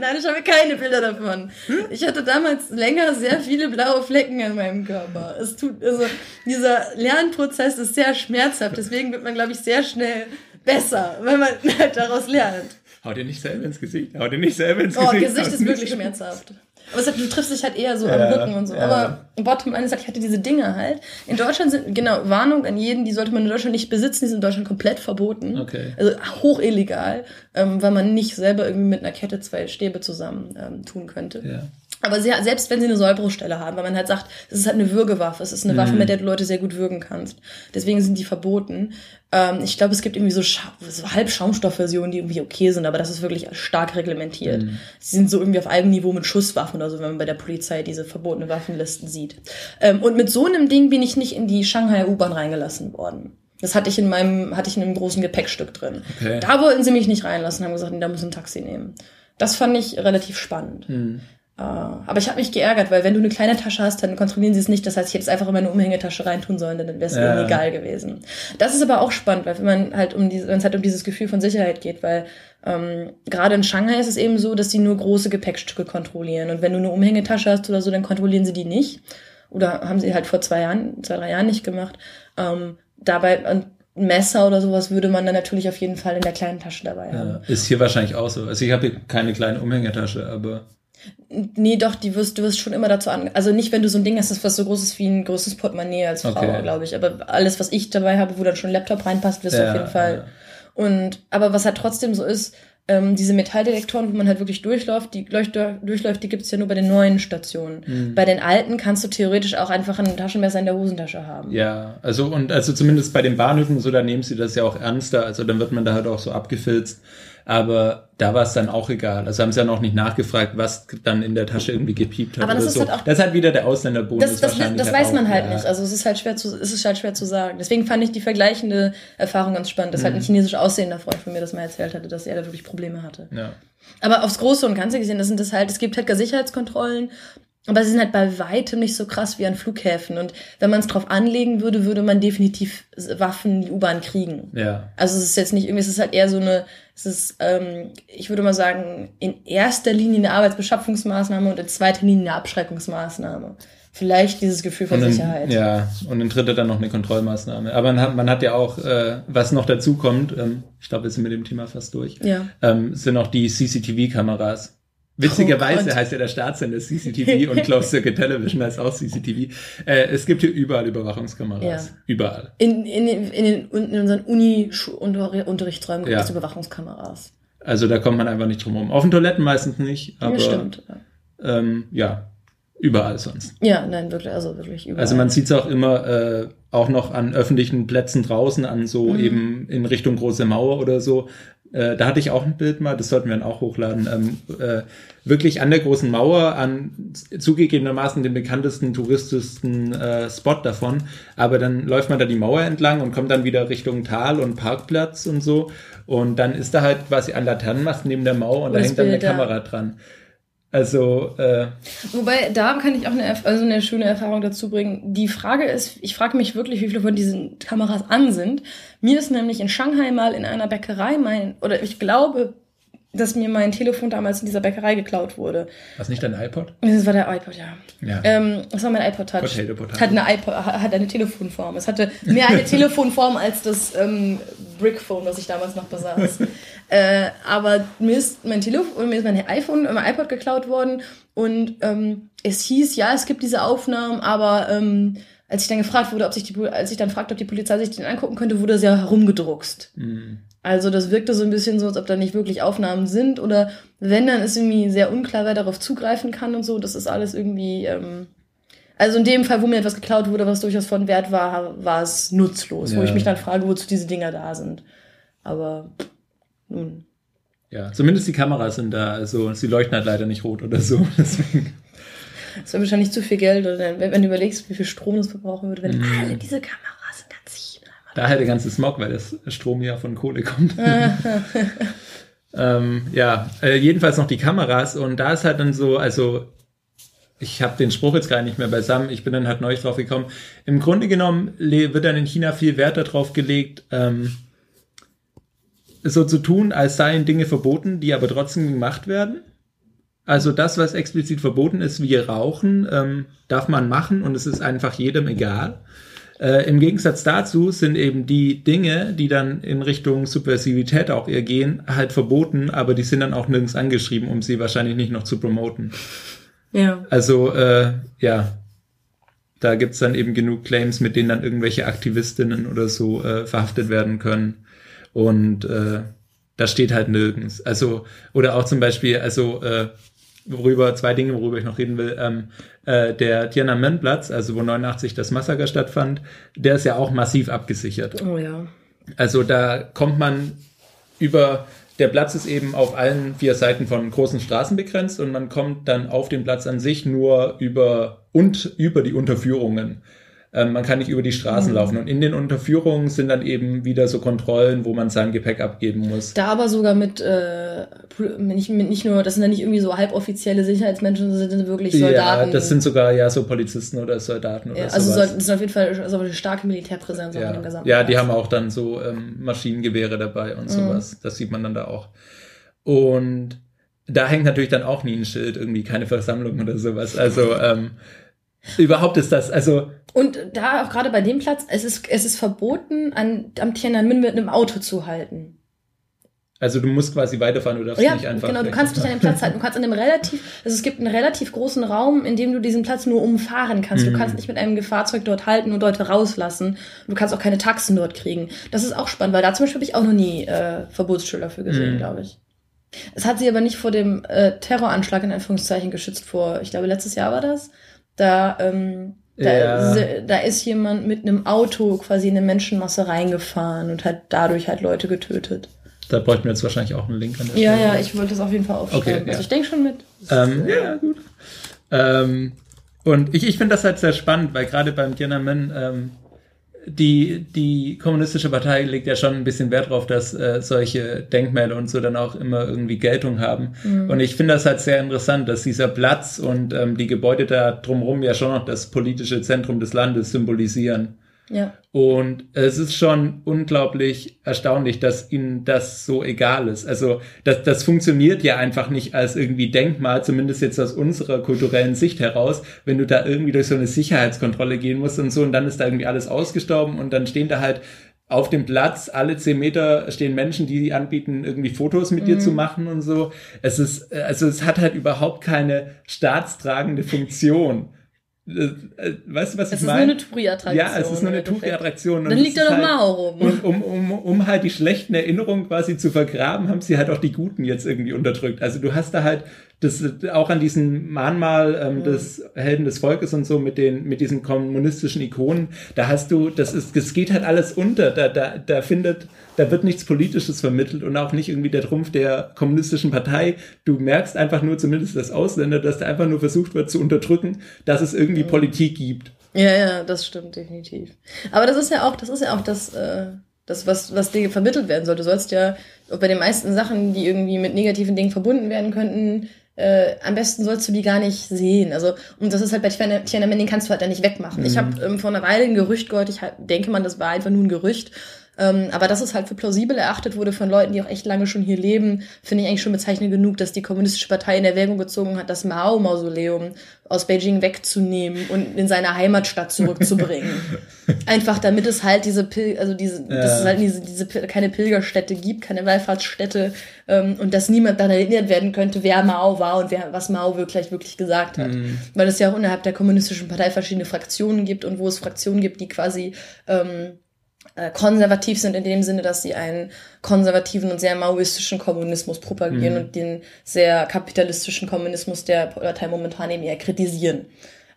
B: Nein, ich habe keine Bilder davon. Ich hatte damals länger sehr viele blaue Flecken an meinem Körper. Es tut, also, dieser Lernprozess ist sehr schmerzhaft. Deswegen wird man, glaube ich, sehr schnell besser, wenn man halt daraus lernt.
A: Hau dir nicht selber ins Gesicht. Hau dir nicht selber ins
B: Oh,
A: Gesicht.
B: Gesicht
A: Hau
B: ist wirklich schmerzhaft. Aber es du triffst dich halt eher so
A: Ja,
B: am Rücken und so.
A: ja.
B: Aber bottom line ist halt, ich hatte diese Dinge halt. In Deutschland sind, genau, Warnung an jeden, die sollte man in Deutschland nicht besitzen, die sind in Deutschland komplett verboten.
A: Okay.
B: Also hoch illegal, ähm, weil man nicht selber irgendwie mit einer Kette zwei Stäbe zusammen ähm, tun könnte.
A: Ja.
B: Aber sie, selbst wenn sie eine Sollbruchstelle haben, weil man halt sagt, es ist halt eine Würgewaffe, es ist eine Waffe, mit der du Leute sehr gut würgen kannst. Deswegen sind die verboten. Ähm, ich glaube, es gibt irgendwie so, Scha so Halbschaumstoffversionen, die irgendwie okay sind, aber das ist wirklich stark reglementiert.
A: Mhm.
B: Sie sind so irgendwie auf einem Niveau mit Schusswaffen oder so, wenn man bei der Polizei diese verbotene Waffenlisten sieht. Ähm, und mit so einem Ding bin ich nicht in die Shanghai U-Bahn reingelassen worden. Das hatte ich in meinem, hatte ich in einem großen Gepäckstück drin.
A: Okay.
B: Da wollten sie mich nicht reinlassen, haben gesagt, nee, da muss ein Taxi nehmen. Das fand ich relativ spannend.
A: Mhm.
B: Äh, aber ich habe mich geärgert, weil wenn du eine kleine Tasche hast, dann kontrollieren sie es nicht. Das heißt, ich hätte es einfach in meine Umhängetasche reintun sollen, dann wäre es
A: Ja.
B: ihnen egal gewesen. Das ist aber auch spannend, weil wenn man halt um diese, wenn es halt um dieses Gefühl von Sicherheit geht, weil ähm, gerade in Shanghai ist es eben so, dass sie nur große Gepäckstücke kontrollieren. Und wenn du eine Umhängetasche hast oder so, dann kontrollieren sie die nicht. Oder haben sie halt vor zwei Jahren, zwei, drei Jahren nicht gemacht. Ähm, dabei ein Messer oder sowas würde man dann natürlich auf jeden Fall in der kleinen Tasche dabei haben.
A: Ja, ist hier wahrscheinlich auch so. Also ich habe hier keine kleine Umhängetasche, aber
B: Nee, doch, die wirst, du wirst schon immer dazu an. Also nicht, wenn du so ein Ding hast, das was so groß ist wie ein größtes Portemonnaie als Frau,
A: Okay.
B: glaube ich. Aber alles, was ich dabei habe, wo dann schon ein Laptop reinpasst, wirst du
A: Ja,
B: auf jeden Fall.
A: ja.
B: Und aber was halt trotzdem so ist, ähm, diese Metalldetektoren, wo man halt wirklich durchläuft, die leucht- durchläuft, die gibt's ja nur bei den neuen Stationen.
A: Mhm.
B: Bei den alten kannst du theoretisch auch einfach ein Taschenmesser in der Hosentasche haben.
A: ja, also und also zumindest bei den Bahnhöfen so, da nehmen sie das ja auch ernster. Also dann wird man da halt auch so abgefilzt. Aber da war es dann auch egal. Also haben sie ja noch nicht nachgefragt, was dann in der Tasche irgendwie gepiept hat
B: Aber das
A: oder
B: ist
A: so.
B: halt auch-
A: das halt wieder der Ausländerbonus
B: Das, das,
A: wahrscheinlich.
B: das weiß man
A: auch,
B: halt
A: ja.
B: nicht. Also es ist halt schwer zu, es ist halt schwer zu sagen. Deswegen fand ich die vergleichende Erfahrung ganz spannend, dass
A: Mhm.
B: halt ein chinesisch aussehender Freund von mir das mal erzählt hatte, dass er da wirklich Probleme hatte.
A: Ja.
B: Aber aufs Große und Ganze gesehen, das sind das halt, es gibt halt Sicherheitskontrollen, aber sie sind halt bei weitem nicht so krass wie an Flughäfen. Und wenn man es drauf anlegen würde, würde man definitiv Waffen in die U-Bahn kriegen.
A: Ja.
B: Also es ist jetzt nicht irgendwie, es ist halt eher so eine, es ist, ähm, ich würde mal sagen, in erster Linie eine Arbeitsbeschaffungsmaßnahme und in zweiter Linie eine Abschreckungsmaßnahme. Vielleicht dieses Gefühl von
A: in,
B: Sicherheit.
A: Ja, und in dritter dann noch eine Kontrollmaßnahme. Aber man hat, man hat ja auch, äh, was noch dazu kommt, ähm, ich glaube, wir sind mit dem Thema fast durch,
B: Ja.
A: ähm, sind noch die CCTV-Kameras. Witzigerweise
B: Oh
A: heißt ja der Staatssender CCTV und Closed Circuit Television heißt auch CCTV. Äh, es gibt hier überall Überwachungskameras.
B: Ja.
A: Überall.
B: In, in, in, den, in unseren Uni-Unterrichtsräumen gibt es Überwachungskameras.
A: Also da kommt man einfach nicht drum rum. Auf den Toiletten meistens nicht, aber
B: ja, stimmt.
A: Ähm, ja, überall sonst.
B: Ja, nein, wirklich, also wirklich überall.
A: Also man sieht es auch immer äh, auch noch an öffentlichen Plätzen draußen, an so
B: Mhm.
A: eben in Richtung große Mauer oder so. Äh, da hatte ich auch ein Bild mal, das sollten wir dann auch hochladen. Ähm, äh, wirklich an der großen Mauer, an zugegebenermaßen den bekanntesten, touristischsten äh, Spot davon. Aber dann läuft man da die Mauer entlang und kommt dann wieder Richtung Tal und Parkplatz und so. Und dann ist da halt quasi ein Laternenmast neben der Mauer und da
B: das
A: hängt dann eine
B: ja.
A: Kamera dran. Also, äh,
B: Wobei, da kann ich auch eine, also eine schöne Erfahrung dazu bringen. Die Frage ist, ich frage mich wirklich, wie viele von diesen Kameras an sind. Mir ist nämlich in Shanghai mal in einer Bäckerei mein, oder ich glaube, dass mir mein Telefon damals in dieser Bäckerei geklaut wurde.
A: was nicht dein iPod?
B: Das war der iPod, ja.
A: Ja.
B: Ähm, das war mein iPod Touch.
A: Potato, Potato.
B: Hat eine iPod, hat eine Telefonform. Es hatte mehr eine Telefonform als das ähm, Brickphone, was ich damals noch besaß. Äh, aber mir ist mein Telefon, mir ist mein iPhone, mein iPod geklaut worden und ähm, es hieß, ja, es gibt diese Aufnahmen, aber ähm, als ich dann gefragt wurde, ob sich die, als ich dann fragte, ob die Polizei sich den angucken könnte, wurde es ja herumgedruckst.
A: Mhm.
B: Also das wirkte so ein bisschen so, als ob da nicht wirklich Aufnahmen sind oder wenn, dann ist irgendwie sehr unklar, wer darauf zugreifen kann und so. Das ist alles irgendwie, ähm, also in dem Fall, wo mir etwas geklaut wurde, was durchaus von Wert war, war es nutzlos, wo
A: Ja.
B: ich mich dann frage, wozu diese Dinger da sind. Aber nun.
A: Ja, zumindest die Kameras sind da. Also sie leuchten halt leider nicht rot oder so. Deswegen.
B: Das wäre wahrscheinlich zu viel Geld, oder wenn, wenn du überlegst, wie viel Strom das verbrauchen würde, wenn
A: Mhm.
B: alle diese Kameras in der Ziel
A: Daher der ganze Smog, weil das Strom ja von Kohle kommt. ähm, ja, äh, jedenfalls noch die Kameras und da ist halt dann so, also ich habe den Spruch jetzt gar nicht mehr beisammen, ich bin dann halt neu drauf gekommen. Im Grunde genommen wird dann in China viel Wert darauf gelegt, ähm, so zu tun, als seien Dinge verboten, die aber trotzdem gemacht werden. Also das, was explizit verboten ist, wie Rauchen, ähm, darf man machen und es ist einfach jedem egal. Äh, Im Gegensatz dazu sind eben die Dinge, die dann in Richtung Subversivität auch eher gehen, halt verboten, aber die sind dann auch nirgends angeschrieben, um sie wahrscheinlich nicht noch zu promoten.
B: Ja.
A: Also, äh, ja, da gibt's dann eben genug Claims, mit denen dann irgendwelche Aktivistinnen oder so äh, verhaftet werden können. Und äh, da steht halt nirgends. Also, oder auch zum Beispiel, also äh, worüber, zwei Dinge, worüber ich noch reden will. Ähm, äh, der Tiananmen-Platz, also wo 89 das Massaker stattfand, der ist ja auch massiv abgesichert.
B: Oh ja.
A: Also da kommt man über, der Platz ist eben auf allen vier Seiten von großen Straßen begrenzt und man kommt dann auf den Platz an sich nur über und über die Unterführungen. Ähm, man kann nicht über die Straßen mhm. laufen. Und in den Unterführungen sind dann eben wieder so Kontrollen, wo man sein Gepäck abgeben muss.
B: Da aber sogar mit, äh, nicht, mit nicht nur, das sind dann nicht irgendwie so halboffizielle Sicherheitsmenschen, sondern sind wirklich Soldaten.
A: Ja, das sind sogar ja so Polizisten oder Soldaten oder
B: ja, Also sowas. das sind auf jeden Fall also eine starke Militärpräsenz
A: ja.
B: gesamten
A: Ja, die haben auch dann so ähm, Maschinengewehre dabei und mhm. sowas. Das sieht man dann da auch. Und da hängt natürlich dann auch nie ein Schild, irgendwie keine Versammlung oder sowas. Also ähm, Überhaupt ist das, also.
B: Und da auch gerade bei dem Platz, es ist, es ist verboten, an, am Tiananmen mit einem Auto zu halten.
A: Also du musst quasi weiterfahren, du darfst
B: ja,
A: nicht einfach.
B: Genau, du kannst nicht an dem Platz halten. Du kannst an dem relativ, also es gibt einen relativ großen Raum, in dem du diesen Platz nur umfahren kannst. Mhm. Du kannst nicht mit einem Fahrzeug dort halten und Leute rauslassen. Du kannst auch keine Taxen dort kriegen. Das ist auch spannend, weil da zum Beispiel habe ich auch noch nie äh, Verbotsschilder für gesehen, mhm. glaube ich. Es hat sie aber nicht vor dem äh, Terroranschlag in Anführungszeichen geschützt vor, ich glaube letztes Jahr war das. Da, ähm, da, ja. da ist jemand mit einem Auto quasi in eine Menschenmasse reingefahren und hat dadurch halt Leute getötet.
A: Da bräuchten wir jetzt wahrscheinlich auch einen Link an
B: der Ja, Stelle. ja, ich wollte das auf jeden Fall aufschreiben. Okay, ja. Also ich denke schon mit.
A: Ähm, ja, gut. Ähm, und ich, ich finde das halt sehr spannend, weil gerade beim Tiananmen ähm, die, die kommunistische Partei legt ja schon ein bisschen Wert darauf, dass äh, solche Denkmäler und so dann auch immer irgendwie Geltung haben. Mhm. Und ich finde das halt sehr interessant, dass dieser Platz und ähm, die Gebäude da drumherum ja schon noch das politische Zentrum des Landes symbolisieren.
B: Ja.
A: Und es ist schon unglaublich erstaunlich, dass ihnen das so egal ist. Also das, das funktioniert ja einfach nicht als irgendwie Denkmal, zumindest jetzt aus unserer kulturellen Sicht heraus, wenn du da irgendwie durch so eine Sicherheitskontrolle gehen musst und so und dann ist da irgendwie alles ausgestorben und dann stehen da halt auf dem Platz alle zehn Meter stehen Menschen, die anbieten, irgendwie Fotos mit mhm. dir zu mhm. machen und so. Es ist, also es hat halt überhaupt keine staatstragende Funktion. Äh, weißt du, was
B: es
A: ich meine?
B: Es ist nur eine Touri-Attraktion.
A: Ja, es ist nur eine Touri-Attraktion.
B: Dann liegt da doch halt, Mao rum.
A: Und um, um, um halt die schlechten Erinnerungen quasi zu vergraben, haben sie halt auch die guten jetzt irgendwie unterdrückt. Also du hast da halt das auch an diesem Mahnmal ähm, mhm. des Helden des Volkes und so mit den mit diesen kommunistischen Ikonen, da hast du, das ist, das geht halt alles unter. Da, da, da findet, da wird nichts Politisches vermittelt und auch nicht irgendwie der Trumpf der kommunistischen Partei. Du merkst einfach nur, zumindest als Ausländer, dass da einfach nur versucht wird zu unterdrücken, dass es irgendwie mhm. Politik gibt.
B: Ja, ja, das stimmt definitiv. Aber das ist ja auch, das ist ja auch das. Äh das, was, was dir vermittelt werden sollte. Du sollst ja bei den meisten Sachen, die irgendwie mit negativen Dingen verbunden werden könnten, äh, am besten sollst du die gar nicht sehen. Also, und das ist halt bei Tiananmen, den kannst du halt da nicht wegmachen. Mhm. Ich habe ähm, vor einer Weile ein Gerücht gehört, ich denke man, das war einfach nur ein Gerücht, ähm, aber dass es halt für plausibel erachtet wurde von Leuten, die auch echt lange schon hier leben, finde ich eigentlich schon bezeichnend genug, dass die Kommunistische Partei in Erwägung gezogen hat, das Mao-Mausoleum aus Beijing wegzunehmen und in seine Heimatstadt zurückzubringen. Einfach damit es halt diese Pil also diese, ja. dass es halt diese, diese keine Pilgerstätte gibt, keine Wallfahrtsstätte ähm, und dass niemand daran erinnert werden könnte, wer Mao war und wer was Mao wirklich wirklich gesagt hat. Mhm. Weil es ja auch innerhalb der kommunistischen Partei verschiedene Fraktionen gibt und wo es Fraktionen gibt, die quasi ähm, äh, konservativ sind in dem Sinne, dass sie einen konservativen und sehr maoistischen Kommunismus propagieren mhm. und den sehr kapitalistischen Kommunismus der Partei momentan eben eher kritisieren.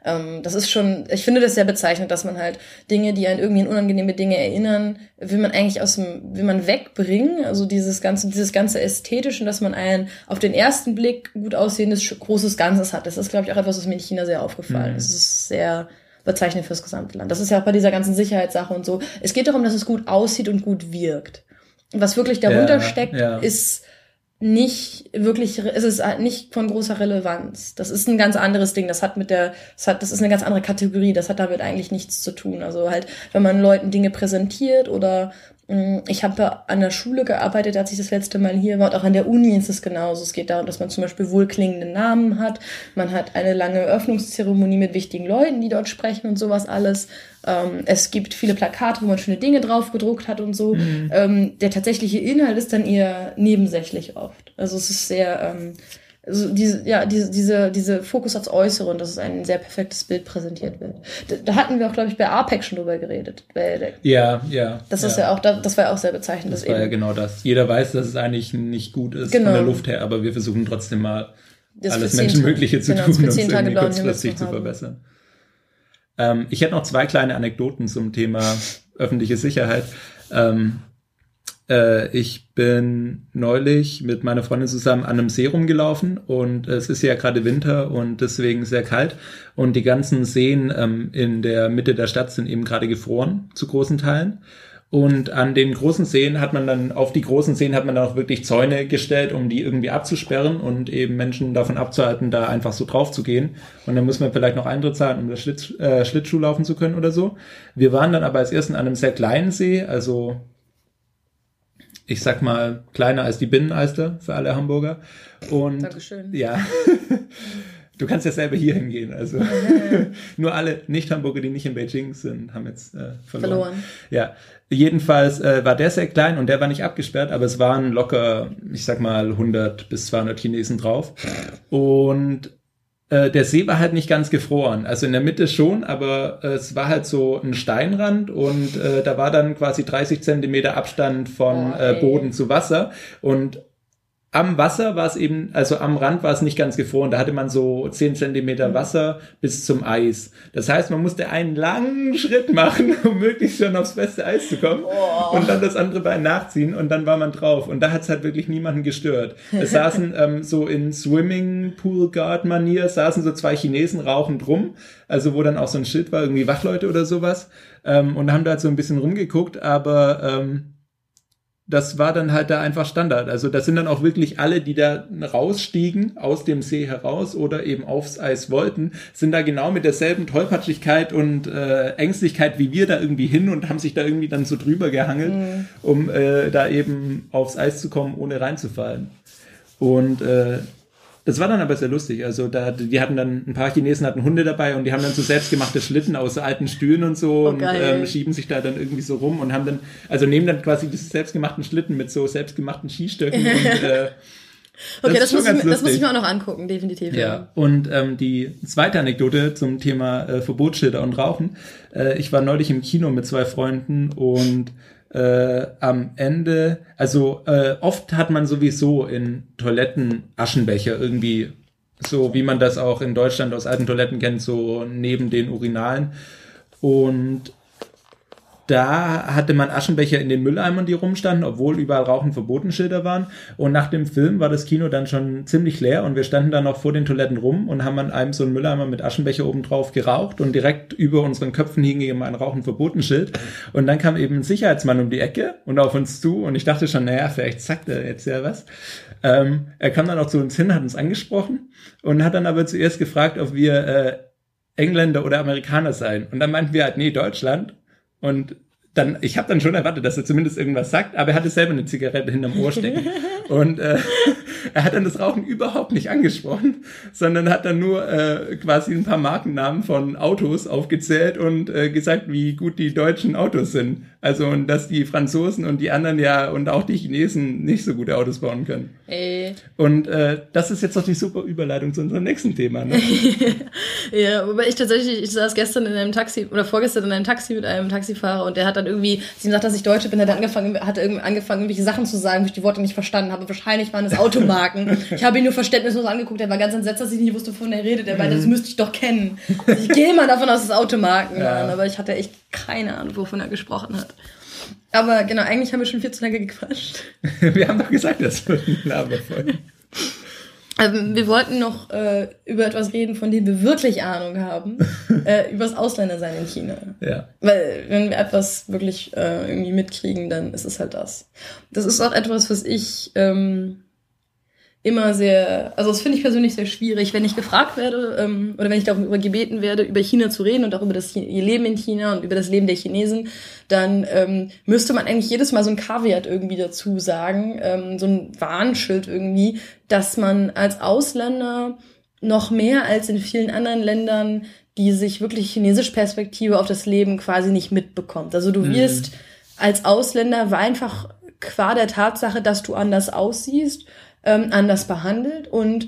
B: Ähm, das ist schon, ich finde das sehr bezeichnend, dass man halt Dinge, die einen irgendwie an unangenehme Dinge erinnern, will man eigentlich aus dem, will man wegbringen, also dieses ganze, dieses ganze Ästhetische, dass man ein auf den ersten Blick gut aussehendes großes Ganzes hat. Das ist, glaube ich, auch etwas, was mir in China sehr aufgefallen mhm. ist. Es ist sehr, bezeichnend fürs gesamte Land. Das ist ja auch bei dieser ganzen Sicherheitssache und so. Es geht darum, dass es gut aussieht und gut wirkt. Was wirklich darunter ja, steckt, ja. ist nicht wirklich, es ist nicht von großer Relevanz. Das ist ein ganz anderes Ding. Das hat mit der, das hat, das ist eine ganz andere Kategorie. Das hat damit eigentlich nichts zu tun. Also halt, wenn man Leuten Dinge präsentiert oder ich habe an der Schule gearbeitet, als ich das letzte Mal hier war. Und auch an der Uni ist es genauso. Es geht darum, dass man zum Beispiel wohlklingende Namen hat. Man hat eine lange Eröffnungszeremonie mit wichtigen Leuten, die dort sprechen und sowas alles. Ähm, es gibt viele Plakate, wo man schöne Dinge drauf gedruckt hat und so. Mhm. Ähm, der tatsächliche Inhalt ist dann eher nebensächlich oft. Also es ist sehr... Also diese, ja, diese, diese, diese Fokus aufs Äußere und dass es ein sehr perfektes Bild präsentiert wird. Da, da hatten wir auch, glaube ich, bei APEC schon drüber geredet.
A: Der, ja, ja.
B: Das
A: ja.
B: ist ja auch, das war ja auch sehr bezeichnend.
A: Das war eben, ja genau das. Jeder weiß, dass es eigentlich nicht gut ist
B: genau.
A: von der Luft her, aber wir versuchen trotzdem mal das alles Menschenmögliche zu genau, tun, um es irgendwie kurzfristig zu verbessern. Ähm, ich hätte noch zwei kleine Anekdoten zum Thema öffentliche Sicherheit. Ähm, äh, ich bin neulich mit meiner Freundin zusammen an einem See rumgelaufen und es ist ja gerade Winter und deswegen sehr kalt und die ganzen Seen ähm, in der Mitte der Stadt sind eben gerade gefroren zu großen Teilen. Und an den großen Seen hat man dann, auf die großen Seen hat man dann auch wirklich Zäune gestellt, um die irgendwie abzusperren und eben Menschen davon abzuhalten, da einfach so drauf zu gehen. Und dann muss man vielleicht noch Eintritt zahlen, um das Schlitz, äh, Schlittschuh laufen zu können oder so. Wir waren dann aber als ersten an einem sehr kleinen See, also ich sag mal, kleiner als die Binnenalster für alle Hamburger. Und Dankeschön. ja. Du kannst ja selber hier hingehen. Also nur alle Nicht-Hamburger, die nicht in Beijing sind, haben jetzt äh, verloren. verloren. Ja, jedenfalls äh, war der sehr klein und der war nicht abgesperrt, aber es waren locker, ich sag mal, 100 bis 200 Chinesen drauf. Und äh, der See war halt nicht ganz gefroren. Also in der Mitte schon, aber äh, es war halt so ein Steinrand und äh, da war dann quasi 30 Zentimeter Abstand von oh, äh, Boden zu Wasser. Und am Wasser war es eben, also am Rand war es nicht ganz gefroren. Da hatte man so zehn Zentimeter Wasser bis zum Eis. Das heißt, man musste einen langen Schritt machen, um möglichst schon aufs beste Eis zu kommen oh. und dann das andere Bein nachziehen und dann war man drauf. Und da hat es halt wirklich niemanden gestört. Es saßen ähm, so in Swimming Pool Guard Manier, saßen so zwei Chinesen rauchend rum, also wo dann auch so ein Schild war, irgendwie Wachleute oder sowas. Ähm, und haben da halt so ein bisschen rumgeguckt, aber ähm, das war dann halt da einfach Standard. Also das sind dann auch wirklich alle, die da rausstiegen aus dem See heraus oder eben aufs Eis wollten, sind da genau mit derselben Tollpatschigkeit und äh, Ängstlichkeit wie wir da irgendwie hin und haben sich da irgendwie dann so drüber gehangelt, mhm. um äh, da eben aufs Eis zu kommen, ohne reinzufallen. Und äh, das war dann aber sehr lustig. Also da, die hatten dann, ein paar Chinesen hatten Hunde dabei und die haben dann so selbstgemachte Schlitten aus alten Stühlen und so oh, und ähm, schieben sich da dann irgendwie so rum und haben dann, also nehmen dann quasi diese selbstgemachten Schlitten mit so selbstgemachten Skistöcken und äh,
B: Okay, das, das, muss ich, das, muss ich, mir auch noch angucken, definitiv.
A: Ja, ja. und ähm, die zweite Anekdote zum Thema äh, Verbotsschilder und Rauchen. Äh, ich war neulich im Kino mit zwei Freunden und äh, am Ende, also äh, oft hat man sowieso in Toiletten Aschenbecher irgendwie, so wie man das auch in Deutschland aus alten Toiletten kennt, so neben den Urinalen. Und da hatte man Aschenbecher in den Mülleimern, die rumstanden, obwohl überall Rauchen verboten Schilder waren. Und nach dem Film war das Kino dann schon ziemlich leer und wir standen dann noch vor den Toiletten rum und haben an einem so einen Mülleimer mit Aschenbecher oben drauf geraucht und direkt über unseren Köpfen hing eben ein Rauchen verboten Schild. Und dann kam eben ein Sicherheitsmann um die Ecke und auf uns zu und ich dachte schon, naja, vielleicht sagt er jetzt ja was. Ähm, er kam dann auch zu uns hin, hat uns angesprochen und hat dann aber zuerst gefragt, ob wir äh, Engländer oder Amerikaner seien. Und dann meinten wir halt, nee, Deutschland. Und dann, ich habe dann schon erwartet, dass er zumindest irgendwas sagt, aber er hatte selber eine Zigarette hinterm Ohr stecken. Und äh, er hat dann das Rauchen überhaupt nicht angesprochen, sondern hat dann nur äh, quasi ein paar Markennamen von Autos aufgezählt und äh, gesagt, wie gut die deutschen Autos sind. Also und dass die Franzosen und die anderen ja und auch die Chinesen nicht so gute Autos bauen können. Ey. Und äh, das ist jetzt doch die super Überleitung zu unserem nächsten Thema. Ne?
B: ja, wobei ich tatsächlich, ich saß gestern in einem Taxi oder vorgestern in einem Taxi mit einem Taxifahrer und der hat dann irgendwie, sie ihm sagt, dass ich Deutsche bin, hat er angefangen, hat angefangen, irgendwelche Sachen zu sagen, wo ich die Worte nicht verstanden habe. Wahrscheinlich waren es Automarken. ich habe ihn nur verständnislos angeguckt, er war ganz entsetzt, dass ich nicht wusste, wovon er redet. Er meinte, das mhm. müsste ich doch kennen. Ich gehe mal davon aus, dass es Automarken ja. waren, aber ich hatte echt keine Ahnung, wovon er gesprochen hat. Aber genau, eigentlich haben wir schon viel zu lange gequatscht.
A: wir haben doch gesagt, das wird ein Laberfolge.
B: Ähm, wir wollten noch äh, über etwas reden, von dem wir wirklich Ahnung haben. äh, über das Ausländersein in China. Ja. Weil wenn wir etwas wirklich äh, irgendwie mitkriegen, dann ist es halt das. Das ist auch etwas, was ich ähm, immer sehr, also das finde ich persönlich sehr schwierig, wenn ich gefragt werde ähm, oder wenn ich darüber gebeten werde, über China zu reden und auch über das ihr Leben in China und über das Leben der Chinesen, dann ähm, müsste man eigentlich jedes Mal so ein Kaviat irgendwie dazu sagen, ähm, so ein Warnschild irgendwie, dass man als Ausländer noch mehr als in vielen anderen Ländern die sich wirklich chinesische Perspektive auf das Leben quasi nicht mitbekommt. Also du mhm. wirst mhm. als Ausländer war einfach qua der Tatsache, dass du anders aussiehst, ähm, anders behandelt und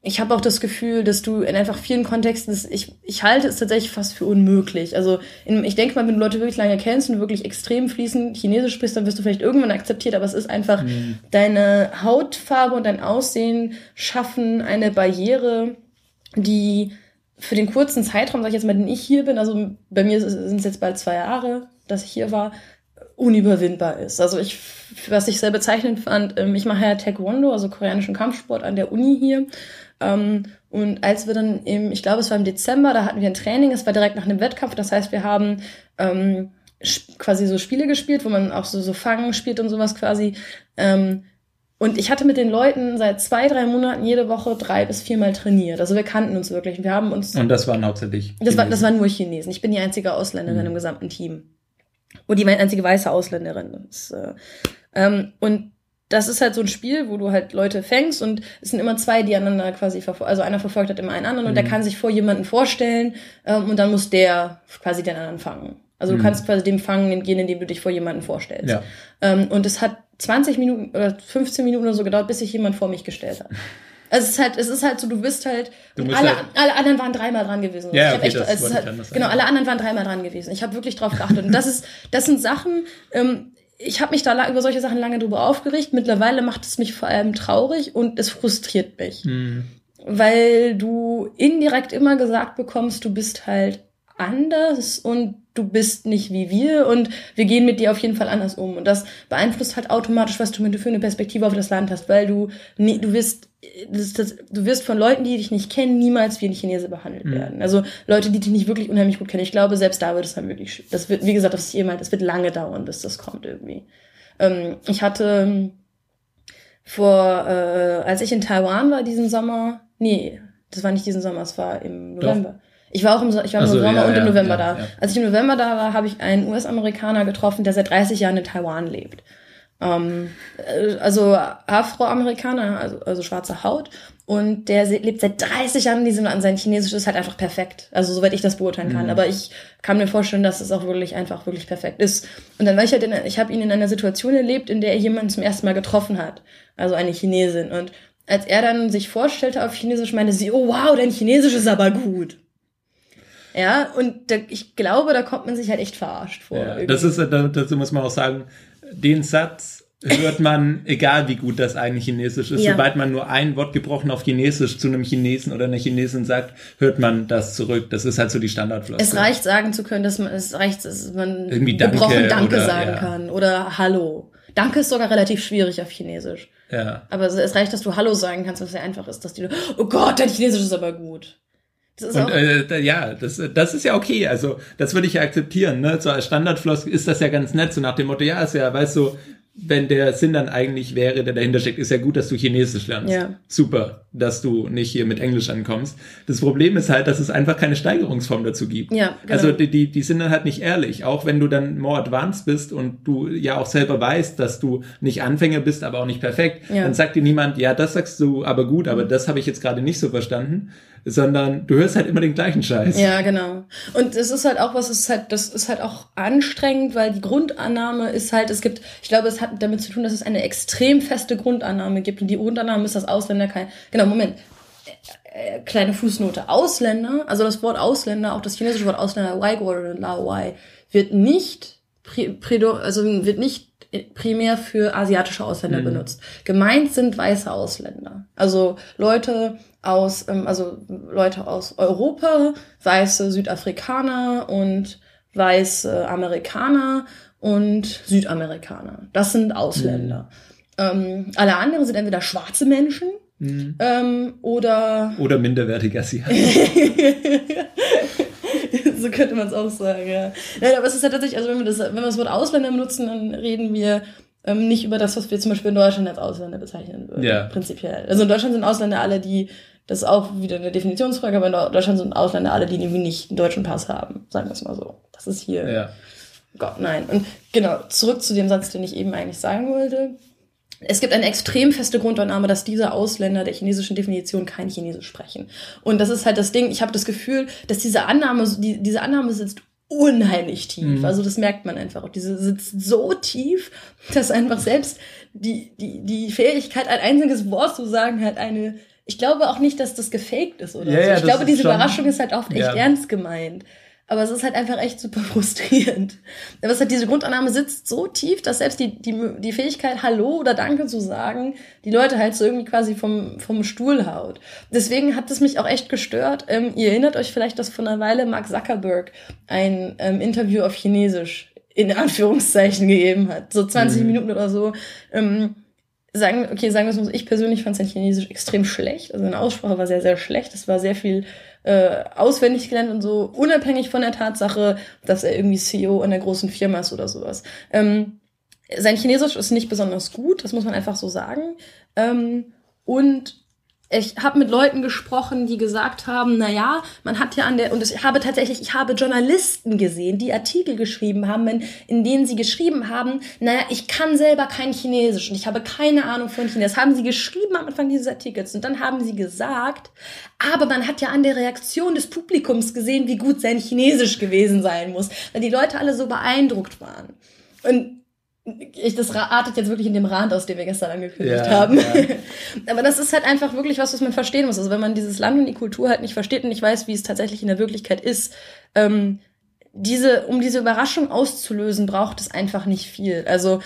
B: ich habe auch das Gefühl, dass du in einfach vielen Kontexten, ich, ich halte es tatsächlich fast für unmöglich. Also in, ich denke mal, wenn du Leute wirklich lange kennst und wirklich extrem fließend Chinesisch sprichst, dann wirst du vielleicht irgendwann akzeptiert, aber es ist einfach, mhm. deine Hautfarbe und dein Aussehen schaffen eine Barriere, die für den kurzen Zeitraum, sag ich jetzt mal, den ich hier bin, also bei mir sind es jetzt bald zwei Jahre, dass ich hier war, unüberwindbar ist. Also ich, was ich sehr bezeichnend fand, ähm, ich mache ja Taekwondo, also koreanischen Kampfsport an der Uni hier. Ähm, und als wir dann im, ich glaube, es war im Dezember, da hatten wir ein Training, es war direkt nach einem Wettkampf, das heißt, wir haben ähm, quasi so Spiele gespielt, wo man auch so, so Fangen spielt und sowas quasi. Und ich hatte mit den Leuten seit zwei, drei Monaten jede Woche drei bis viermal trainiert. Also wir kannten uns wirklich. Wir haben uns.
A: Und das waren hauptsächlich.
B: Das, war, das waren nur Chinesen. Ich bin die einzige Ausländerin mhm. im gesamten Team. Und die einzige weiße Ausländerin. Das, äh, ähm, und das ist halt so ein Spiel, wo du halt Leute fängst und es sind immer zwei, die einander quasi verfolgen. Also einer verfolgt hat immer einen anderen und der mhm. kann sich vor jemanden vorstellen ähm, und dann muss der quasi den anderen fangen. Also du mhm. kannst quasi dem fangen gehen, indem du dich vor jemanden vorstellst. Ja. Ähm, und es hat 20 Minuten oder 15 Minuten oder so gedauert, bis sich jemand vor mich gestellt hat. Also es ist halt, es ist halt so, du bist halt, du alle, halt alle anderen waren dreimal dran gewesen.
A: Ja, okay, echt, das
B: es halt, genau, alle anderen waren dreimal dran gewesen. Ich habe wirklich drauf geachtet. Und das ist, das sind Sachen, ähm, ich habe mich da über solche Sachen lange drüber aufgeregt. Mittlerweile macht es mich vor allem traurig und es frustriert mich. Mhm. Weil du indirekt immer gesagt bekommst, du bist halt anders und du bist nicht wie wir und wir gehen mit dir auf jeden Fall anders um. Und das beeinflusst halt automatisch, was du für eine Perspektive auf das Land hast, weil du, du wirst, das, das, du wirst von Leuten, die dich nicht kennen, niemals wie ein Chinese behandelt mhm. werden. Also Leute, die dich nicht wirklich unheimlich gut kennen. Ich glaube, selbst da wird es dann wirklich, das wird, wie gesagt, das ist jemand, das wird lange dauern, bis das kommt irgendwie. Ähm, ich hatte ähm, vor, äh, als ich in Taiwan war diesen Sommer, nee, das war nicht diesen Sommer, es war im November. Doch. Ich war auch im, ich war im also, Sommer ja, und im November ja, da. Als ich im November da war, habe ich einen US-Amerikaner getroffen, der seit 30 Jahren in Taiwan lebt. Ähm, äh, also Afroamerikaner, also, also schwarze Haut. Und der lebt seit 30 Jahren in diesem Land. Sein Chinesisch ist halt einfach perfekt. Also soweit ich das beurteilen kann. Mhm. Aber ich kann mir vorstellen, dass es auch wirklich einfach wirklich perfekt ist. Und dann war ich halt in, ich habe ihn in einer Situation erlebt, in der er jemanden zum ersten Mal getroffen hat. Also eine Chinesin. Und als er dann sich vorstellte auf Chinesisch, meinte sie, oh wow, dein Chinesisch ist aber gut. Ja, und da, ich glaube, da kommt man sich halt echt verarscht vor.
A: Ja, das ist, dazu muss man auch sagen, den Satz hört man, egal wie gut das eigentlich Chinesisch ist, ja. sobald man nur ein Wort gebrochen auf Chinesisch zu einem Chinesen oder einer Chinesin sagt, hört man das zurück. Das ist halt so die Standardflosse.
B: Es reicht sagen zu können, dass man, es reicht, dass man Irgendwie gebrochen Danke, Danke oder, sagen ja. kann oder Hallo. Danke ist sogar relativ schwierig auf Chinesisch.
A: Ja.
B: Aber es reicht, dass du Hallo sagen kannst, was sehr einfach ist, dass die, oh Gott, dein Chinesisch ist aber gut.
A: Und äh, ja, das, das ist ja okay. Also das würde ich ja akzeptieren. Ne? So als Standardfloskel ist das ja ganz nett, so nach dem Motto, ja, ist ja, weißt du, wenn der Sinn dann eigentlich wäre, der dahinter steckt, ist ja gut, dass du Chinesisch lernst. Ja. Super, dass du nicht hier mit Englisch ankommst. Das Problem ist halt, dass es einfach keine Steigerungsform dazu gibt.
B: Ja,
A: genau. Also die, die, die sind dann halt nicht ehrlich. Auch wenn du dann more advanced bist und du ja auch selber weißt, dass du nicht Anfänger bist, aber auch nicht perfekt, ja. dann sagt dir niemand, ja, das sagst du aber gut, aber das habe ich jetzt gerade nicht so verstanden sondern du hörst halt immer den gleichen Scheiß.
B: Ja, genau. Und es ist halt auch was, es ist halt, das ist halt auch anstrengend, weil die Grundannahme ist halt, es gibt, ich glaube, es hat damit zu tun, dass es eine extrem feste Grundannahme gibt. Und die Grundannahme ist, dass Ausländer kein, genau, Moment. Äh, äh, kleine Fußnote. Ausländer, also das Wort Ausländer, auch das chinesische Wort Ausländer, Wai oder Lao Wai, wird nicht, also wird nicht primär für asiatische Ausländer mhm. benutzt. Gemeint sind weiße Ausländer. Also Leute, aus, ähm, also Leute aus Europa, weiße Südafrikaner und weiße Amerikaner und Südamerikaner. Das sind Ausländer. Mhm. Ähm, alle anderen sind entweder schwarze Menschen mhm. ähm, oder
A: oder minderwertige Asiaten.
B: so könnte man es auch sagen, ja. Nein, aber es ist ja tatsächlich, also wenn wir das, wenn wir das Wort Ausländer benutzen, dann reden wir ähm, nicht über das, was wir zum Beispiel in Deutschland als Ausländer bezeichnen würden. Ja. Prinzipiell. Also in Deutschland sind Ausländer alle, die, das ist auch wieder eine Definitionsfrage, aber in Deutschland sind Ausländer alle, die irgendwie nicht einen deutschen Pass haben. Sagen wir es mal so. Das ist hier.
A: Ja.
B: Gott, nein. Und genau, zurück zu dem Satz, den ich eben eigentlich sagen wollte. Es gibt eine extrem feste Grundannahme, dass diese Ausländer der chinesischen Definition kein Chinesisch sprechen. Und das ist halt das Ding, ich habe das Gefühl, dass diese Annahme, die, diese Annahme sitzt unheimlich tief. Mhm. Also das merkt man einfach. Diese sitzt so tief, dass einfach selbst die, die, die Fähigkeit, ein einziges Wort zu sagen, halt eine ich glaube auch nicht, dass das gefaked ist oder
A: Ja,
B: so.
A: ja,
B: Ich
A: das
B: glaube, diese
A: schon-
B: Überraschung ist halt oft echt
A: Ja.
B: ernst gemeint. Aber es ist halt einfach echt super frustrierend. Aber es hat diese Grundannahme sitzt so tief, dass selbst die, die, die Fähigkeit, Hallo oder Danke zu sagen, die Leute halt so irgendwie quasi vom, vom Stuhl haut. Deswegen hat es mich auch echt gestört. Ähm, ihr erinnert euch vielleicht, dass vor einer Weile Mark Zuckerberg ein ähm, Interview auf Chinesisch in Anführungszeichen gegeben hat. So 20
A: Mhm.
B: Minuten oder so. Ähm, sagen, okay, sagen wir es mal ich persönlich fand sein Chinesisch extrem schlecht. Also seine Aussprache war sehr, sehr schlecht. Es war sehr viel äh, auswendig gelernt und so, unabhängig von der Tatsache, dass er irgendwie CEO einer großen Firma ist oder sowas. Ähm, sein Chinesisch ist nicht besonders gut, das muss man einfach so sagen. Ähm, und ich habe mit Leuten gesprochen, die gesagt haben, na ja, man hat ja an der und ich habe tatsächlich, ich habe Journalisten gesehen, die Artikel geschrieben haben, in, in denen sie geschrieben haben, naja, ich kann selber kein Chinesisch und ich habe keine Ahnung von Chinesisch. Das haben sie geschrieben am Anfang dieses Artikels und dann haben sie gesagt, aber man hat ja an der Reaktion des Publikums gesehen, wie gut sein Chinesisch gewesen sein muss, weil die Leute alle so beeindruckt waren. Und ich, das artet jetzt wirklich in dem Rand aus, den wir gestern angekündigt
A: Ja,
B: haben.
A: ja.
B: Aber das ist halt einfach wirklich was, was man verstehen muss. Also wenn man dieses Land und die Kultur halt nicht versteht und nicht weiß, wie es tatsächlich in der Wirklichkeit ist, ähm, diese, um diese Überraschung auszulösen, braucht es einfach nicht viel. Also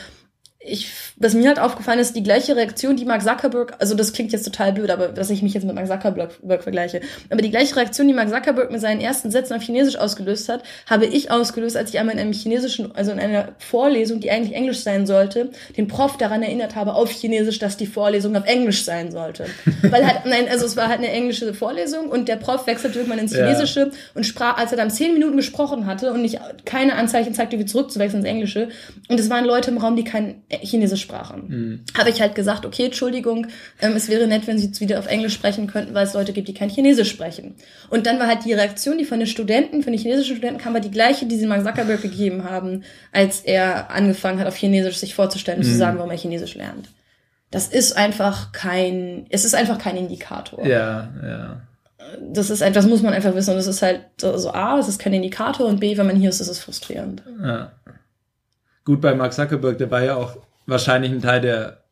B: ich, was mir halt aufgefallen ist, die gleiche Reaktion, die Mark Zuckerberg, also das klingt jetzt total blöd, aber dass ich mich jetzt mit Mark Zuckerberg vergleiche, aber die gleiche Reaktion, die Mark Zuckerberg mit seinen ersten Sätzen auf Chinesisch ausgelöst hat, habe ich ausgelöst, als ich einmal in einem chinesischen, also in einer Vorlesung, die eigentlich Englisch sein sollte, den Prof daran erinnert habe auf Chinesisch, dass die Vorlesung auf Englisch sein sollte. Weil halt, nein, also es war halt eine englische Vorlesung und der Prof wechselte irgendwann ins
A: Ja.
B: Chinesische und sprach, als er dann zehn Minuten gesprochen hatte und nicht keine Anzeichen zeigte, wie zurückzuwechseln ins Englische. Und es waren Leute im Raum, die kein Chinesisch sprachen. Habe ich halt gesagt, okay, Entschuldigung, ähm, es wäre nett, wenn Sie jetzt wieder auf Englisch sprechen könnten, weil es Leute gibt, die kein Chinesisch sprechen. Und dann war halt die Reaktion, die von den Studenten, von den chinesischen Studenten kam, war die gleiche, die sie Mark Zuckerberg gegeben haben, als er angefangen hat, auf Chinesisch sich vorzustellen und zu sagen, warum er Chinesisch lernt. Das ist einfach kein, es ist einfach kein Indikator
A: Ja, ja.
B: das ist etwas, muss man einfach wissen. Und das ist halt so, so A, es ist kein Indikator und B, wenn man hier ist, ist es frustrierend.
A: Ja. Gut, bei Mark Zuckerberg, der war ja auch wahrscheinlich ein Teil der,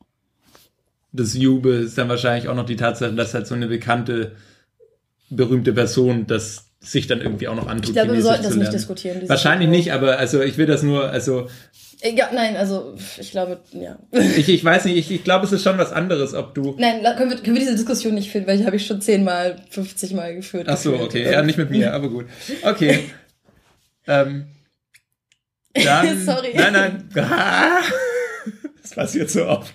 A: des Jubels, dann wahrscheinlich auch noch die Tatsache, dass halt so eine bekannte, berühmte Person das sich dann irgendwie auch noch antut.
B: Ich glaube, wir sollten das nicht diskutieren.
A: Wahrscheinlich
B: Thema.
A: nicht, aber also ich will das nur, also
B: Ja, nein, also ich glaube, ja.
A: ich, ich weiß nicht, ich, ich glaube, es ist schon was anderes, ob du.
B: Nein, können wir, können wir diese Diskussion nicht führen, weil die habe ich schon zehnmal, 50 Mal geführt.
A: Ach so,
B: gefühlt.
A: okay, ja, nicht mit mir, aber gut. Okay. ähm, dann,
B: Sorry.
A: Nein, nein. Das passiert so oft.